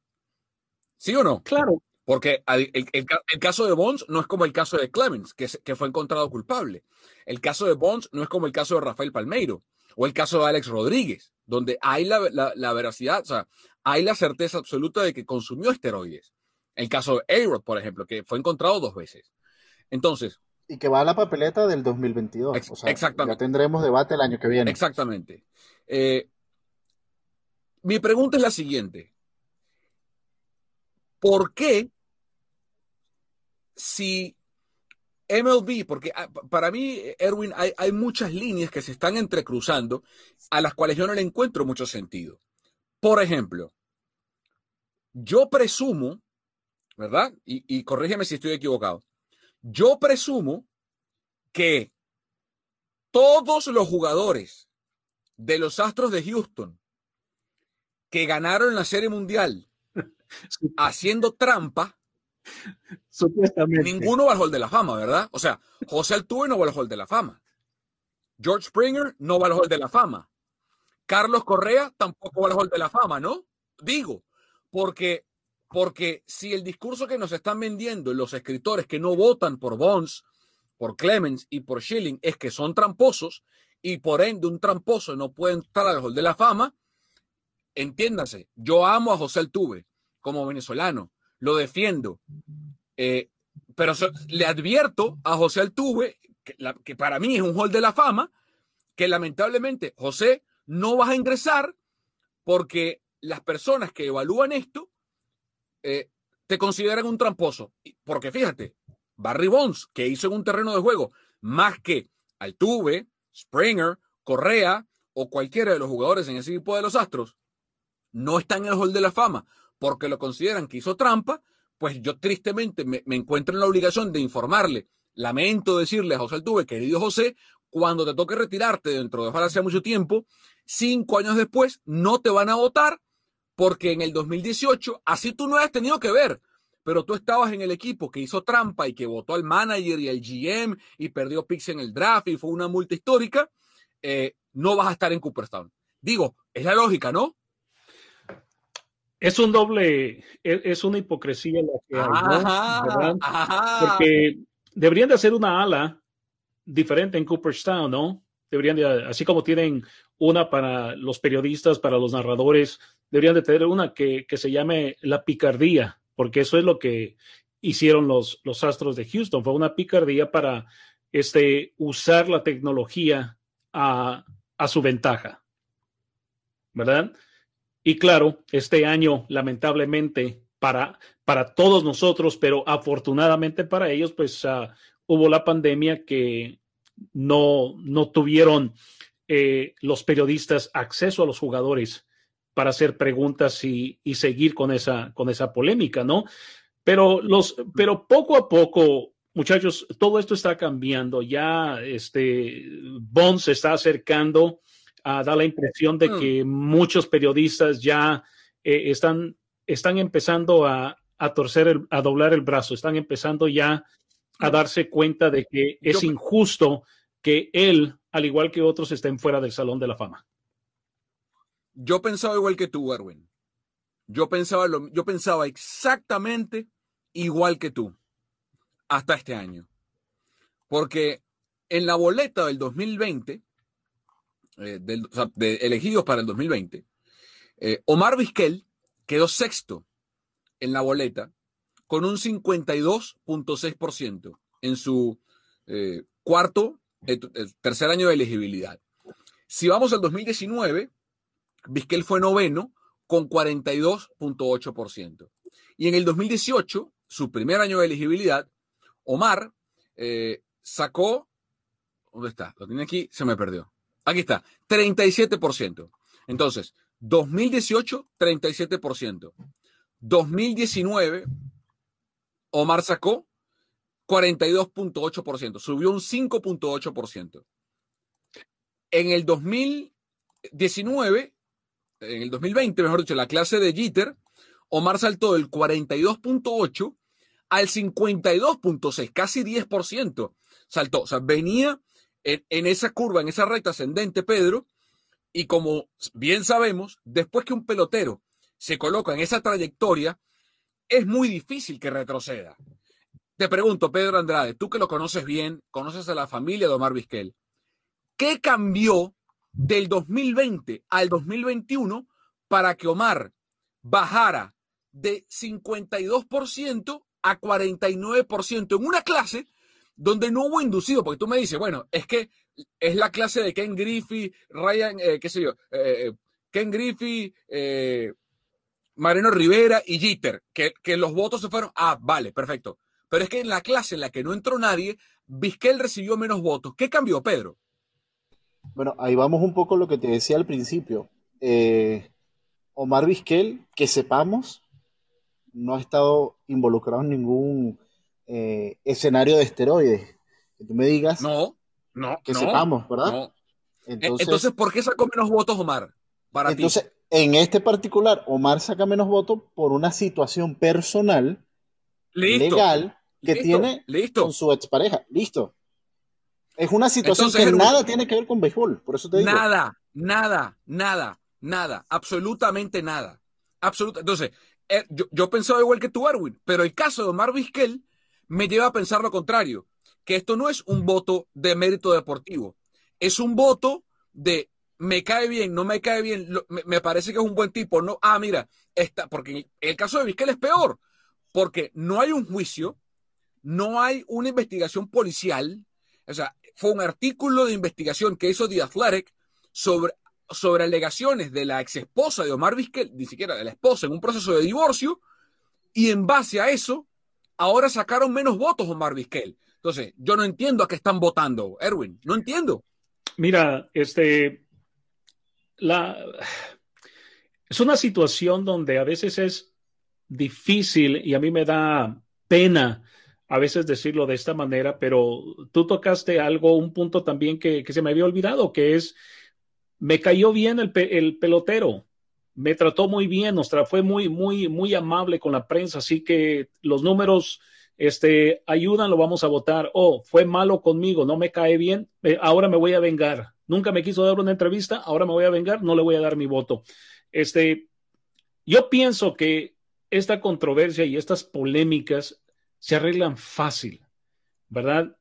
¿Sí o no? Claro. Porque el, caso de Bonds no es como el caso de Clemens, que, que, fue encontrado culpable. El caso de Bonds no es como el caso de Rafael Palmeiro o el caso de Alex Rodríguez, donde hay la, la, veracidad, o sea, hay la certeza absoluta de que consumió esteroides. El caso de a por ejemplo, que fue encontrado dos veces. Entonces. Y que va a la papeleta del 2022. o sea, exactamente. Ya tendremos debate el año que viene. Exactamente. Eh, mi pregunta es la siguiente. ¿Por qué si MLB, porque ah, para mí, Erwin, hay, muchas líneas que se están entrecruzando a las cuales yo no le encuentro mucho sentido. Por ejemplo, yo presumo, ¿verdad? Y, y corrígeme si estoy equivocado. Yo presumo que todos los jugadores de los Astros de Houston que ganaron la Serie Mundial haciendo trampa Supuestamente. Ninguno va al Hall de la Fama, ¿verdad? O sea, José Altuve no va al Hall de la Fama. George Springer no va al Hall de la Fama. Carlos Correa tampoco va al Hall de la Fama, ¿no? Digo, porque, porque si el discurso que nos están vendiendo los escritores que no votan por Bonds, por Clemens y por Schilling es que son tramposos y por ende un tramposo no puede entrar al Hall de la Fama, entiéndase, yo amo a José Altuve como venezolano, lo defiendo. Eh, pero le advierto a José Altuve, que, para mí es un hall de la fama, que lamentablemente, José, no vas a ingresar porque las personas que evalúan esto eh, te consideran un tramposo. Porque fíjate, Barry Bonds, que hizo en un terreno de juego más que Altuve, Springer, Correa o cualquiera de los jugadores en ese equipo de los Astros, no está en el hall de la fama porque lo consideran que hizo trampa, pues yo tristemente me, encuentro en la obligación de informarle lamento decirle a José Altuve, querido José, cuando te toque retirarte dentro de ojalá sea mucho tiempo, cinco años después no te van a votar porque en el 2018, así tú no has tenido que ver, pero tú estabas en el equipo que hizo trampa y que votó al manager y al GM y perdió picks en el draft y fue una multa histórica, eh, no vas a estar en Cooperstown. Digo, es la lógica, ¿no? Es un doble, e, es, una hipocresía la que hay, Porque deberían de hacer una ala diferente en Cooperstown, ¿no? Deberían de, así como tienen una para los periodistas, para los narradores, deberían de tener una que, que se llame la picardía, porque eso es lo que hicieron los, los Astros de Houston, fue una picardía para este, usar la tecnología a, a su ventaja, ¿verdad? Y claro, este año, lamentablemente, para, para todos nosotros, pero afortunadamente para ellos, pues uh, hubo la pandemia que no, no tuvieron eh, los periodistas acceso a los jugadores para hacer preguntas y, y, seguir con esa, con esa polémica, ¿no? Pero, los, pero poco a poco, muchachos, todo esto está cambiando. Ya este Bond se está acercando da la impresión de mm. que muchos periodistas ya eh, están, están empezando a, a torcer, el, a doblar el brazo, están empezando ya a mm. darse cuenta de que es injusto que él, al igual que otros, estén fuera del Salón de la Fama. Yo pensaba igual que tú, Erwin. Yo pensaba, lo, yo pensaba exactamente igual que tú hasta este año. Porque en la boleta del 2020, eh, elegidos para el 2020, eh, Omar Vizquel quedó sexto en la boleta con un 52.6% en su eh, cuarto, tercer año de elegibilidad. Si vamos al 2019, Vizquel fue noveno con 42.8%. Y en el 2018, su primer año de elegibilidad, Omar sacó, ¿dónde está? Lo tiene aquí, se me perdió. Aquí está, 37%. Entonces, 2018, 37%. 2019, Omar sacó 42.8%, subió un 5.8%. En el 2019, en el 2020, mejor dicho, la clase de Jeter, Omar saltó del 42.8 al 52.6, casi 10%. Saltó, o sea, venía en, esa curva, en esa recta ascendente, Pedro, y como bien sabemos, después que un pelotero se coloca en esa trayectoria, es muy difícil que retroceda. Te pregunto, Pedro Andrade, tú que lo conoces bien, conoces a la familia de Omar Vizquel, ¿qué cambió del 2020 al 2021 para que Omar bajara de 52% a 49% en una clase donde no hubo inducido, porque tú me dices, bueno, es que es la clase de Ken Griffey, Ryan, eh, qué sé yo, eh, eh, Ken Griffey, Mariano Rivera y Jeter, que, que, los votos se fueron, ah, vale, perfecto. Pero es que en la clase en la que no entró nadie, Vizquel recibió menos votos. ¿Qué cambió, Pedro? Bueno, ahí vamos un poco lo que te decía al principio. Omar Vizquel, que sepamos, no ha estado involucrado en ningún eh, escenario de esteroides. Que tú me digas. No, no. Que sepamos, ¿verdad? E, entonces, ¿por qué sacó menos votos Omar? Para entonces, en este particular, Omar saca menos votos por una situación personal, legal, que tiene con su expareja. Listo. Es una situación que nada tiene que ver con béisbol, por eso te digo. Nada, nada, nada, nada, absolutamente nada. Absoluta. Entonces, eh, yo, yo, pensaba igual que tú, Erwin, pero el caso de Omar Vizquel me lleva a pensar lo contrario, que esto no es un voto de mérito deportivo, es un voto de me cae bien, no me cae bien, me, parece que es un buen tipo, no, ah, mira, está, porque el caso de Vizquel es peor, porque no hay un juicio, no hay una investigación policial, o sea, fue un artículo de investigación que hizo The Athletic sobre, sobre alegaciones de la ex esposa de Omar Vizquel, ni siquiera de la esposa, en un proceso de divorcio, y en base a eso ahora sacaron menos votos Omar Vizquel. Entonces, yo no entiendo a qué están votando, Erwin, no entiendo. Mira, este, la, es una situación donde a veces es difícil y a mí me da pena a veces decirlo de esta manera, pero tú tocaste algo, un punto también que, se me había olvidado, que es, me cayó bien el, el pelotero, me trató muy bien, nos fue muy, muy, muy amable con la prensa, así que los números este, ayudan, lo vamos a votar. Oh, fue malo conmigo, no me cae bien, eh, ahora me voy a vengar. Nunca me quiso dar una entrevista, ahora me voy a vengar, no le voy a dar mi voto. Este, yo pienso que esta controversia y estas polémicas se arreglan fácil, ¿verdad?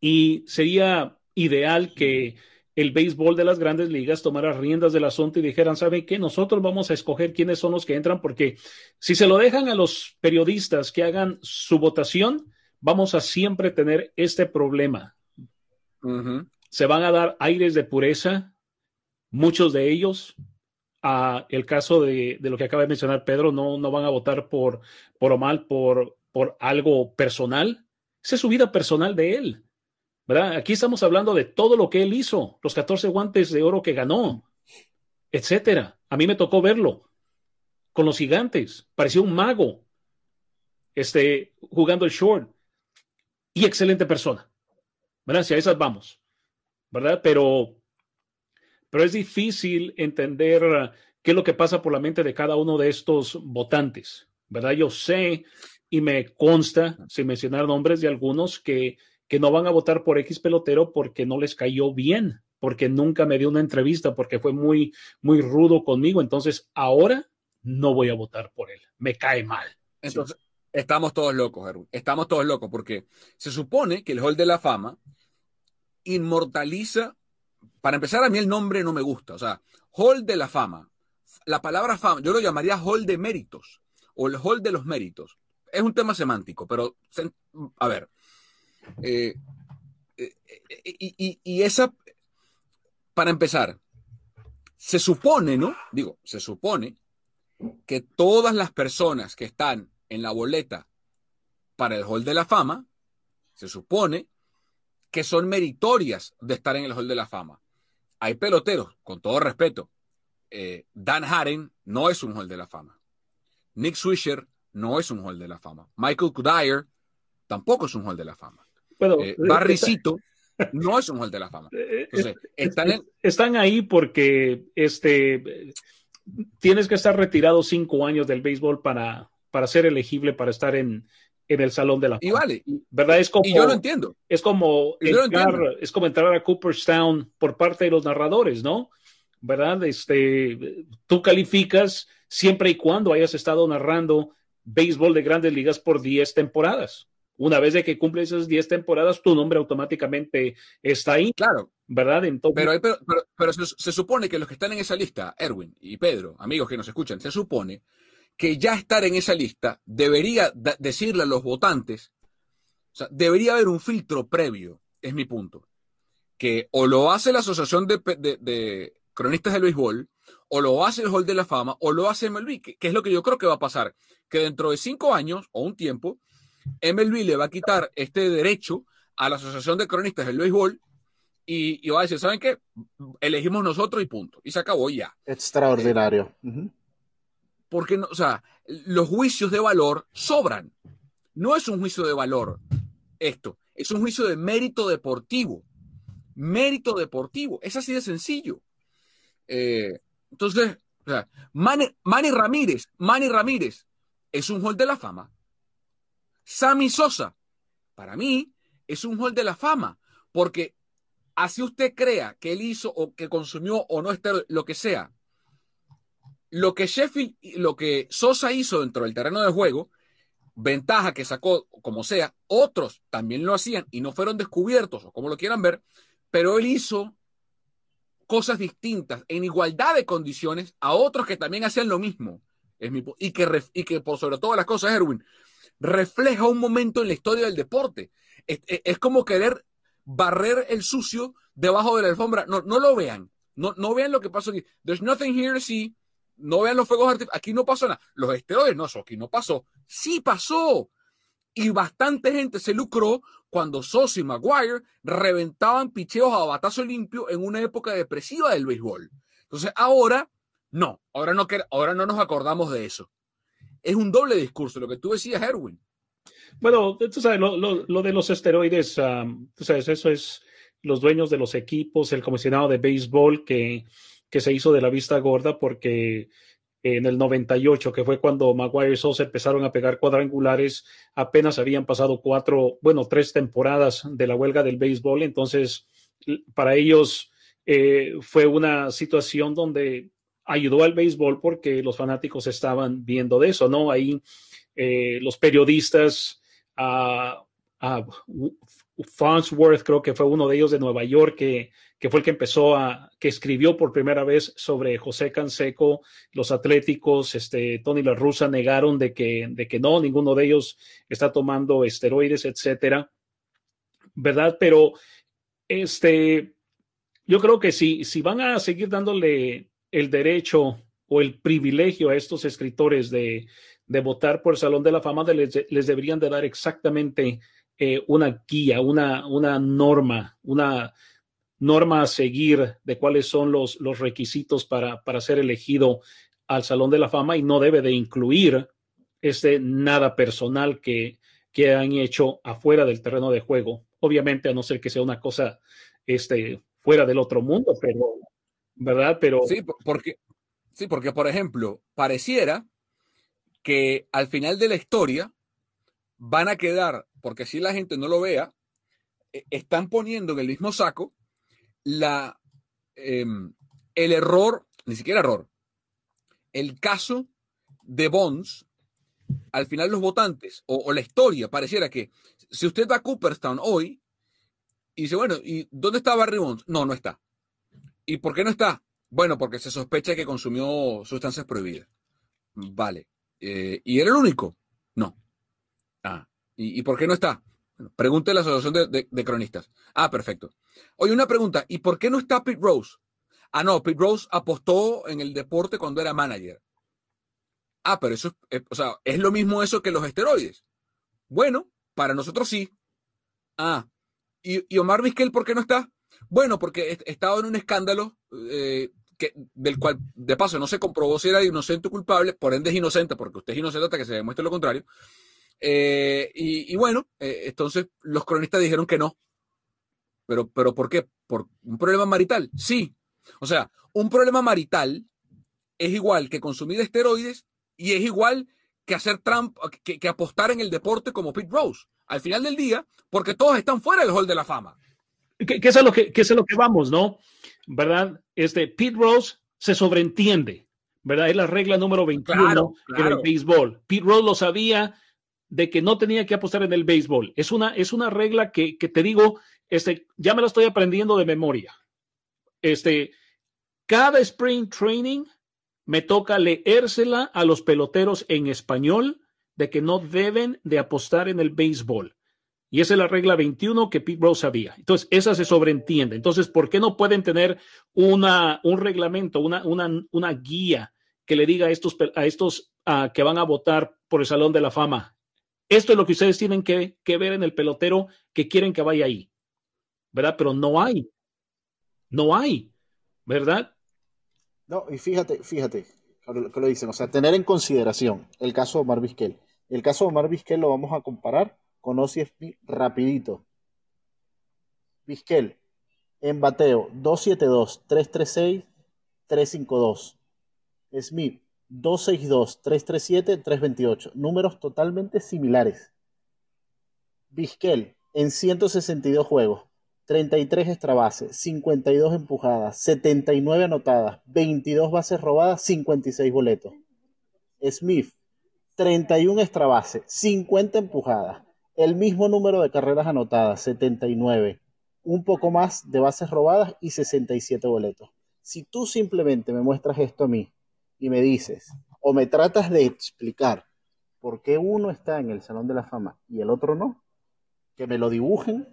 Y sería ideal que el béisbol de las grandes ligas tomara riendas del asunto y dijeran, ¿saben qué? Nosotros vamos a escoger quiénes son los que entran, porque si se lo dejan a los periodistas que hagan su votación, vamos a siempre tener este problema. Se van a dar aires de pureza, muchos de ellos, a el caso de, lo que acaba de mencionar Pedro, no, no van a votar por, por o mal, por, por algo personal. Esa es su vida personal de él. Aquí estamos hablando de todo lo que él hizo, los 14 guantes de oro que ganó, etcétera. A mí me tocó verlo con los gigantes. Parecía un mago este, jugando el short. Y excelente persona. ¿Verdad? Si a esas vamos. ¿Verdad? Pero pero es difícil entender uh, qué es lo que pasa por la mente de cada uno de estos votantes, ¿verdad? Yo sé y me consta, sin mencionar nombres de algunos, que, que no van a votar por X pelotero porque no les cayó bien, porque nunca me dio una entrevista, porque fue muy, muy rudo conmigo. Entonces, ahora no voy a votar por él. Me cae mal. Entonces, estamos todos locos, Erwin. Estamos todos locos porque se supone que el Hall de la Fama inmortaliza para empezar, a mí el nombre no me gusta. O sea, Hall de la Fama. La palabra fama, yo lo llamaría Hall de Méritos o el Hall de los Méritos. Es un tema semántico, pero a ver. Eh, eh, y, y esa, para empezar, se supone, ¿no? Digo, se supone que todas las personas que están en la boleta para el Hall de la Fama, se supone que son meritorias de estar en el Hall de la Fama. Hay peloteros, con todo respeto. Eh, Dan Haren no es un Hall de la Fama. Nick Swisher no es un Hall de la Fama. Michael Kudayer tampoco es un Hall de la Fama. Eh, Barricito no es un Hall de la Fama. Eh, están, están, ahí porque este, tienes que estar retirado cinco años del béisbol para, para ser elegible para estar en, en el Salón de la Fama. Y vale. ¿Verdad? Es como, y yo lo entiendo. Es como, entrar, es como entrar a Cooperstown por parte de los narradores, ¿no? ¿Verdad? Este, tú calificas siempre y cuando hayas estado narrando béisbol de grandes ligas por 10 temporadas. Una vez de que cumples esas 10 temporadas, tu nombre automáticamente está ahí. Claro. ¿Verdad? pero, pero, pero, se, se, supone que los que están en esa lista, Erwin y Pedro, amigos que nos escuchan, se supone que ya estar en esa lista debería decirle a los votantes, o sea, debería haber un filtro previo, es mi punto, que o lo hace la Asociación de, Cronistas del Béisbol, o lo hace el Hall de la Fama, o lo hace MLB, que, es lo que yo creo que va a pasar, que dentro de cinco años o un tiempo, MLB le va a quitar este derecho a la Asociación de Cronistas del Béisbol y, va a decir, ¿saben qué? Elegimos nosotros y punto. Y se acabó ya. Extraordinario. Porque, no, o sea, los juicios de valor sobran. No es un juicio de valor esto, es un juicio de mérito deportivo. Mérito deportivo, es así de sencillo. Eh, entonces, o sea, Manny, Ramírez, Manny Ramírez es un hall de la fama. Sammy Sosa, para mí, es un hall de la fama, porque así usted crea que él hizo o que consumió o no esté lo que sea, lo que Sheffield, lo que Sosa hizo dentro del terreno de juego, ventaja que sacó, como sea, otros también lo hacían y no fueron descubiertos, o como lo quieran ver, pero él hizo cosas distintas, en igualdad de condiciones, a otros que también hacían lo mismo. Y, que, y que por sobre todas las cosas, Erwin, refleja un momento en la historia del deporte. Es, como querer barrer el sucio debajo de la alfombra. No, no lo vean. No, no vean lo que pasó aquí. There's nothing here to see no vean los fuegos artificiales, aquí no pasó nada. Los esteroides, no, eso aquí no pasó. Sí pasó. Y bastante gente se lucró cuando Sosa y Maguire reventaban picheos a batazo limpio en una época depresiva del béisbol. Entonces ahora, no, ahora no, ahora no nos acordamos de eso. Es un doble discurso, lo que tú decías, Erwin. Bueno, tú sabes, lo, de los esteroides, tú sabes, eso es los dueños de los equipos, el comisionado de béisbol que, que se hizo de la vista gorda porque en el 98, que fue cuando Maguire y Sosa empezaron a pegar cuadrangulares, apenas habían pasado cuatro, bueno, tres temporadas de la huelga del béisbol, entonces para ellos eh, fue una situación donde ayudó al béisbol porque los fanáticos estaban viendo de eso, ¿no? Ahí eh, los periodistas, a Farnsworth creo que fue uno de ellos de Nueva York que, que, fue el que empezó a, que escribió por primera vez sobre José Canseco, los atléticos, este, Tony La Russa negaron de que, de que no, ninguno de ellos está tomando esteroides, etcétera, ¿verdad? Pero, este, yo creo que si, si van a seguir dándole el derecho o el privilegio a estos escritores de, votar por el Salón de la Fama, les, les deberían de dar exactamente eh, una guía, una, una norma, una norma a seguir de cuáles son los, los requisitos para, para ser elegido al Salón de la Fama y no debe de incluir este nada personal que, que han hecho afuera del terreno de juego. Obviamente, a no ser que sea una cosa este, fuera del otro mundo, pero, ¿verdad? Pero... Sí, porque, sí, porque, por ejemplo, pareciera que al final de la historia van a quedar, porque si la gente no lo vea, e, están poniendo en el mismo saco la, em, el error, ni siquiera error, el caso de Bonds, al final los votantes o, la historia pareciera que si usted va a Cooperstown hoy y dice, bueno, ¿y dónde está Barry Bonds? No, no está. ¿Y por qué no está? Bueno, porque se sospecha que consumió sustancias prohibidas. Vale. Eh, ¿Y era el único? No. Ah, ¿y, por qué no está? pregunte a la Asociación de, Cronistas. Ah, perfecto. Oye, una pregunta, ¿y por qué no está Pete Rose? Ah, no, Pete Rose apostó en el deporte cuando era manager. Ah, pero eso, es, o sea, es lo mismo eso que los esteroides. Bueno, para nosotros sí. Ah, ¿y, Omar Vizquel por qué no está? Bueno, porque estaba en un escándalo eh, del cual, de paso, no se comprobó si era inocente o culpable, por ende es inocente, porque usted es inocente hasta que se demuestre lo contrario. Eh, y, bueno, eh, entonces los cronistas dijeron que no. Pero, pero ¿por qué? ¿Por un problema marital? Sí. O sea, un problema marital es igual que consumir esteroides y es igual que hacer Trump, que, apostar en el deporte como Pete Rose. Al final del día, porque todos están fuera del hall de la fama. Que, es lo que, es lo que vamos, ¿no? ¿Verdad? Este, Pete Rose se sobreentiende, ¿verdad? Es la regla número 21 en el béisbol. Pete Rose lo sabía, de que no tenía que apostar en el béisbol. Es una, es una regla que, te digo, este, ya me la estoy aprendiendo de memoria. Este, cada spring training me toca leérsela a los peloteros en español de que no deben de apostar en el béisbol. Y esa es la regla 21 que Pete Rose sabía. Entonces, esa se sobreentiende. Entonces, ¿por qué no pueden tener una, un reglamento, una, una, una guía que le diga a estos, a estos ah, que van a votar por el Salón de la Fama, esto es lo que ustedes tienen que, ver en el pelotero que quieren que vaya ahí, ¿verdad? Pero no hay, no hay, ¿verdad? No, y fíjate, fíjate, que lo dicen, o sea, tener en consideración el caso de Omar Vizquel. El caso de Omar Vizquel lo vamos a comparar con OCFP rapidito. Vizquel, en bateo 272, 336, 352. Smith, 262, 337, 328. Números totalmente similares. Vizquel en 162 juegos, 33 extra bases, 52 empujadas, 79 anotadas, 22 bases robadas, 56 boletos. Smith, 31 extra bases, 50 empujadas, el mismo número de carreras anotadas, 79, un poco más de bases robadas y 67 boletos. Si tú simplemente me muestras esto a mí y me dices, o me tratas de explicar por qué uno está en el Salón de la Fama y el otro no, que me lo dibujen,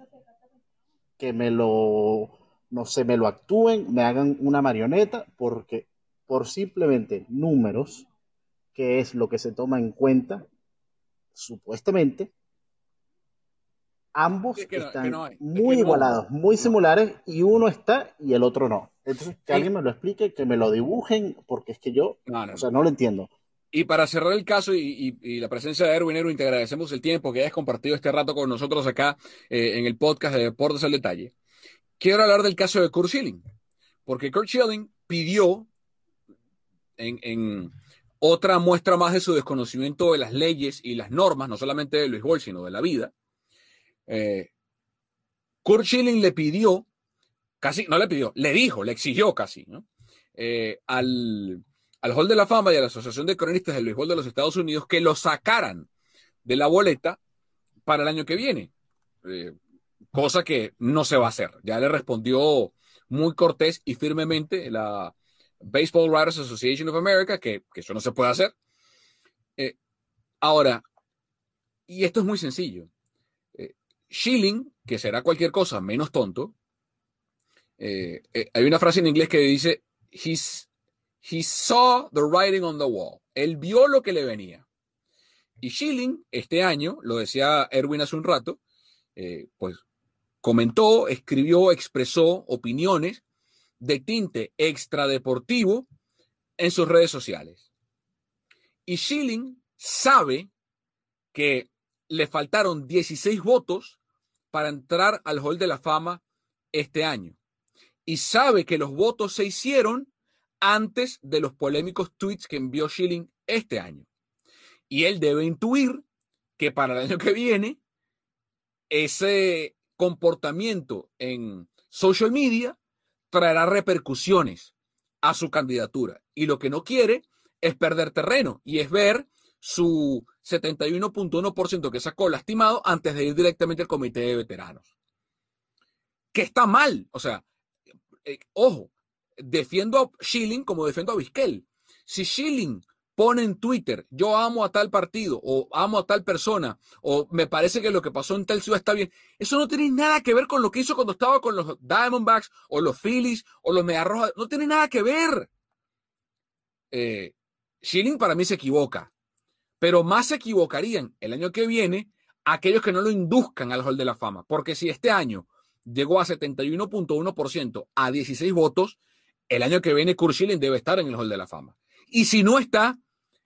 que me lo, no sé, me lo actúen, me hagan una marioneta, porque por simplemente números, que es lo que se toma en cuenta, supuestamente, ambos están muy igualados, muy similares, y uno está y el otro no. Entonces, que alguien me lo explique, que me lo dibujen, porque es que yo, o sea, no lo entiendo. y para cerrar el caso y, la presencia de Erwin, Erwin, te agradecemos el tiempo que hayas compartido este rato con nosotros acá eh, en el podcast de Deportes al Detalle. Quiero hablar del caso de Kurt Schilling, porque Kurt Schilling pidió en, otra muestra más de su desconocimiento de las leyes y las normas, no solamente del béisbol, sino de la vida. Eh, Kurt Schilling le pidió, casi, no le pidió, le dijo, le exigió casi, ¿no? Eh, al al Hall de la Fama y a la Asociación de Cronistas del Béisbol de los Estados Unidos que lo sacaran de la boleta para el año que viene. Eh, cosa que no se va a hacer. Ya le respondió muy cortés y firmemente la Baseball Writers Association of America que, eso no se puede hacer. Ahora, y esto es muy sencillo. Eh, Schilling, que será cualquier cosa menos tonto, hay una frase en inglés que dice, He saw the writing on the wall. Él vio lo que le venía. Y Schilling, este año, lo decía Erwin hace un rato, eh, pues comentó, escribió, expresó opiniones de tinte extradeportivo en sus redes sociales. Y Schilling sabe que le faltaron 16 votos para entrar al Hall de la Fama este año. Y sabe que los votos se hicieron antes de los polémicos tweets que envió Schilling este año. Y él debe intuir que para el año que viene, ese comportamiento en social media traerá repercusiones a su candidatura. Y lo que no quiere es perder terreno y es ver su 71.1% que sacó lastimado antes de ir directamente al comité de veteranos. Que está mal. O sea, eh, ojo, defiendo a Schilling como defiendo a Vizquel. Si Schilling pone en Twitter, yo amo a tal partido o amo a tal persona o me parece que lo que pasó en tal ciudad está bien, eso no tiene nada que ver con lo que hizo cuando estaba con los Diamondbacks o los Phillies o los Mediarrojas, no tiene nada que ver. Eh, Schilling para mí se equivoca, pero más se equivocarían el año que viene aquellos que no lo induzcan al Hall de la Fama, porque si este año llegó a 71.1% a 16 votos, el año que viene Kurt Schilling debe estar en el Hall de la Fama. Y si no está,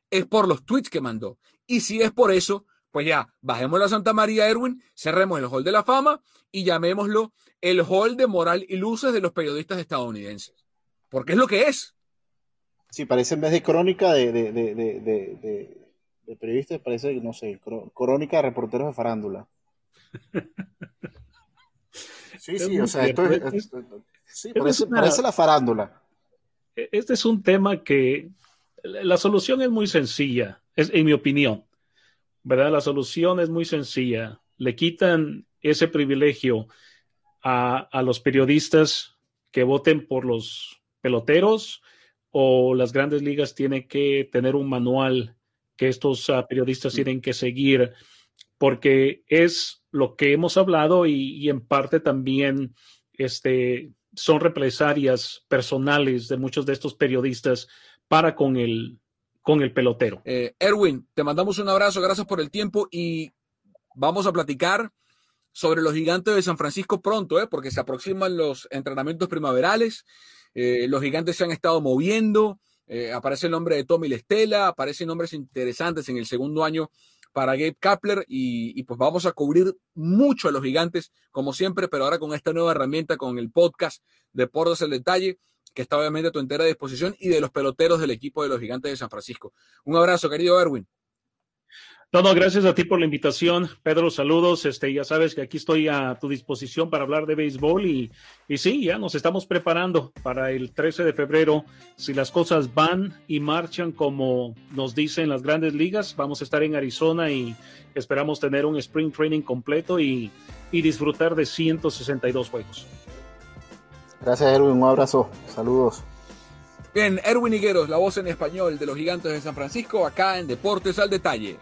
es por los tweets que mandó. Y si es por eso, pues ya, bajemos la Santa María Erwin, cerremos el Hall de la Fama y llamémoslo el Hall de Moral y Luces de los periodistas estadounidenses. Porque es lo que es. Sí, parece en vez de crónica de, de, de, periodistas, parece, no sé, crónica de reporteros de farándula. Sí, sí, o sea, esto es, Sí, parece, la farándula. E-, este es un tema que la solución es muy sencilla, es, en mi opinión. ¿Verdad? La solución es muy sencilla. Le quitan ese privilegio a, a los periodistas que voten por los peloteros o las grandes ligas tienen que tener un manual que estos ah, periodistas tienen que seguir porque es lo que hemos hablado y, y en parte también este, son represalias personales de muchos de estos periodistas para con el, con el pelotero. Eh, Erwin, te mandamos un abrazo, gracias por el tiempo y vamos a platicar sobre los gigantes de San Francisco pronto, ¿eh? porque se aproximan los entrenamientos primaverales, eh, los gigantes se han estado moviendo, aparece el nombre de Tommy Lestela, aparecen nombres interesantes en el segundo año para Gabe Kapler y, pues vamos a cubrir mucho a los gigantes, como siempre, pero ahora con esta nueva herramienta, con el podcast de Portos el Detalle, que está obviamente a tu entera disposición, y de los peloteros del equipo de los gigantes de San Francisco. Un abrazo, querido Erwin. No, no, gracias a ti por la invitación. Pedro, saludos. Este, ya sabes que aquí estoy a tu disposición para hablar de béisbol y, y sí, ya nos estamos preparando para el 13 de febrero. Si las cosas van y marchan como nos dicen las grandes ligas, vamos a estar en Arizona y esperamos tener un spring training completo y, y disfrutar de 162 juegos. Gracias, Erwin. Un abrazo. Saludos. Bien, Erwin Higueros, la voz en español de los gigantes de San Francisco, acá en Deportes al Detalle.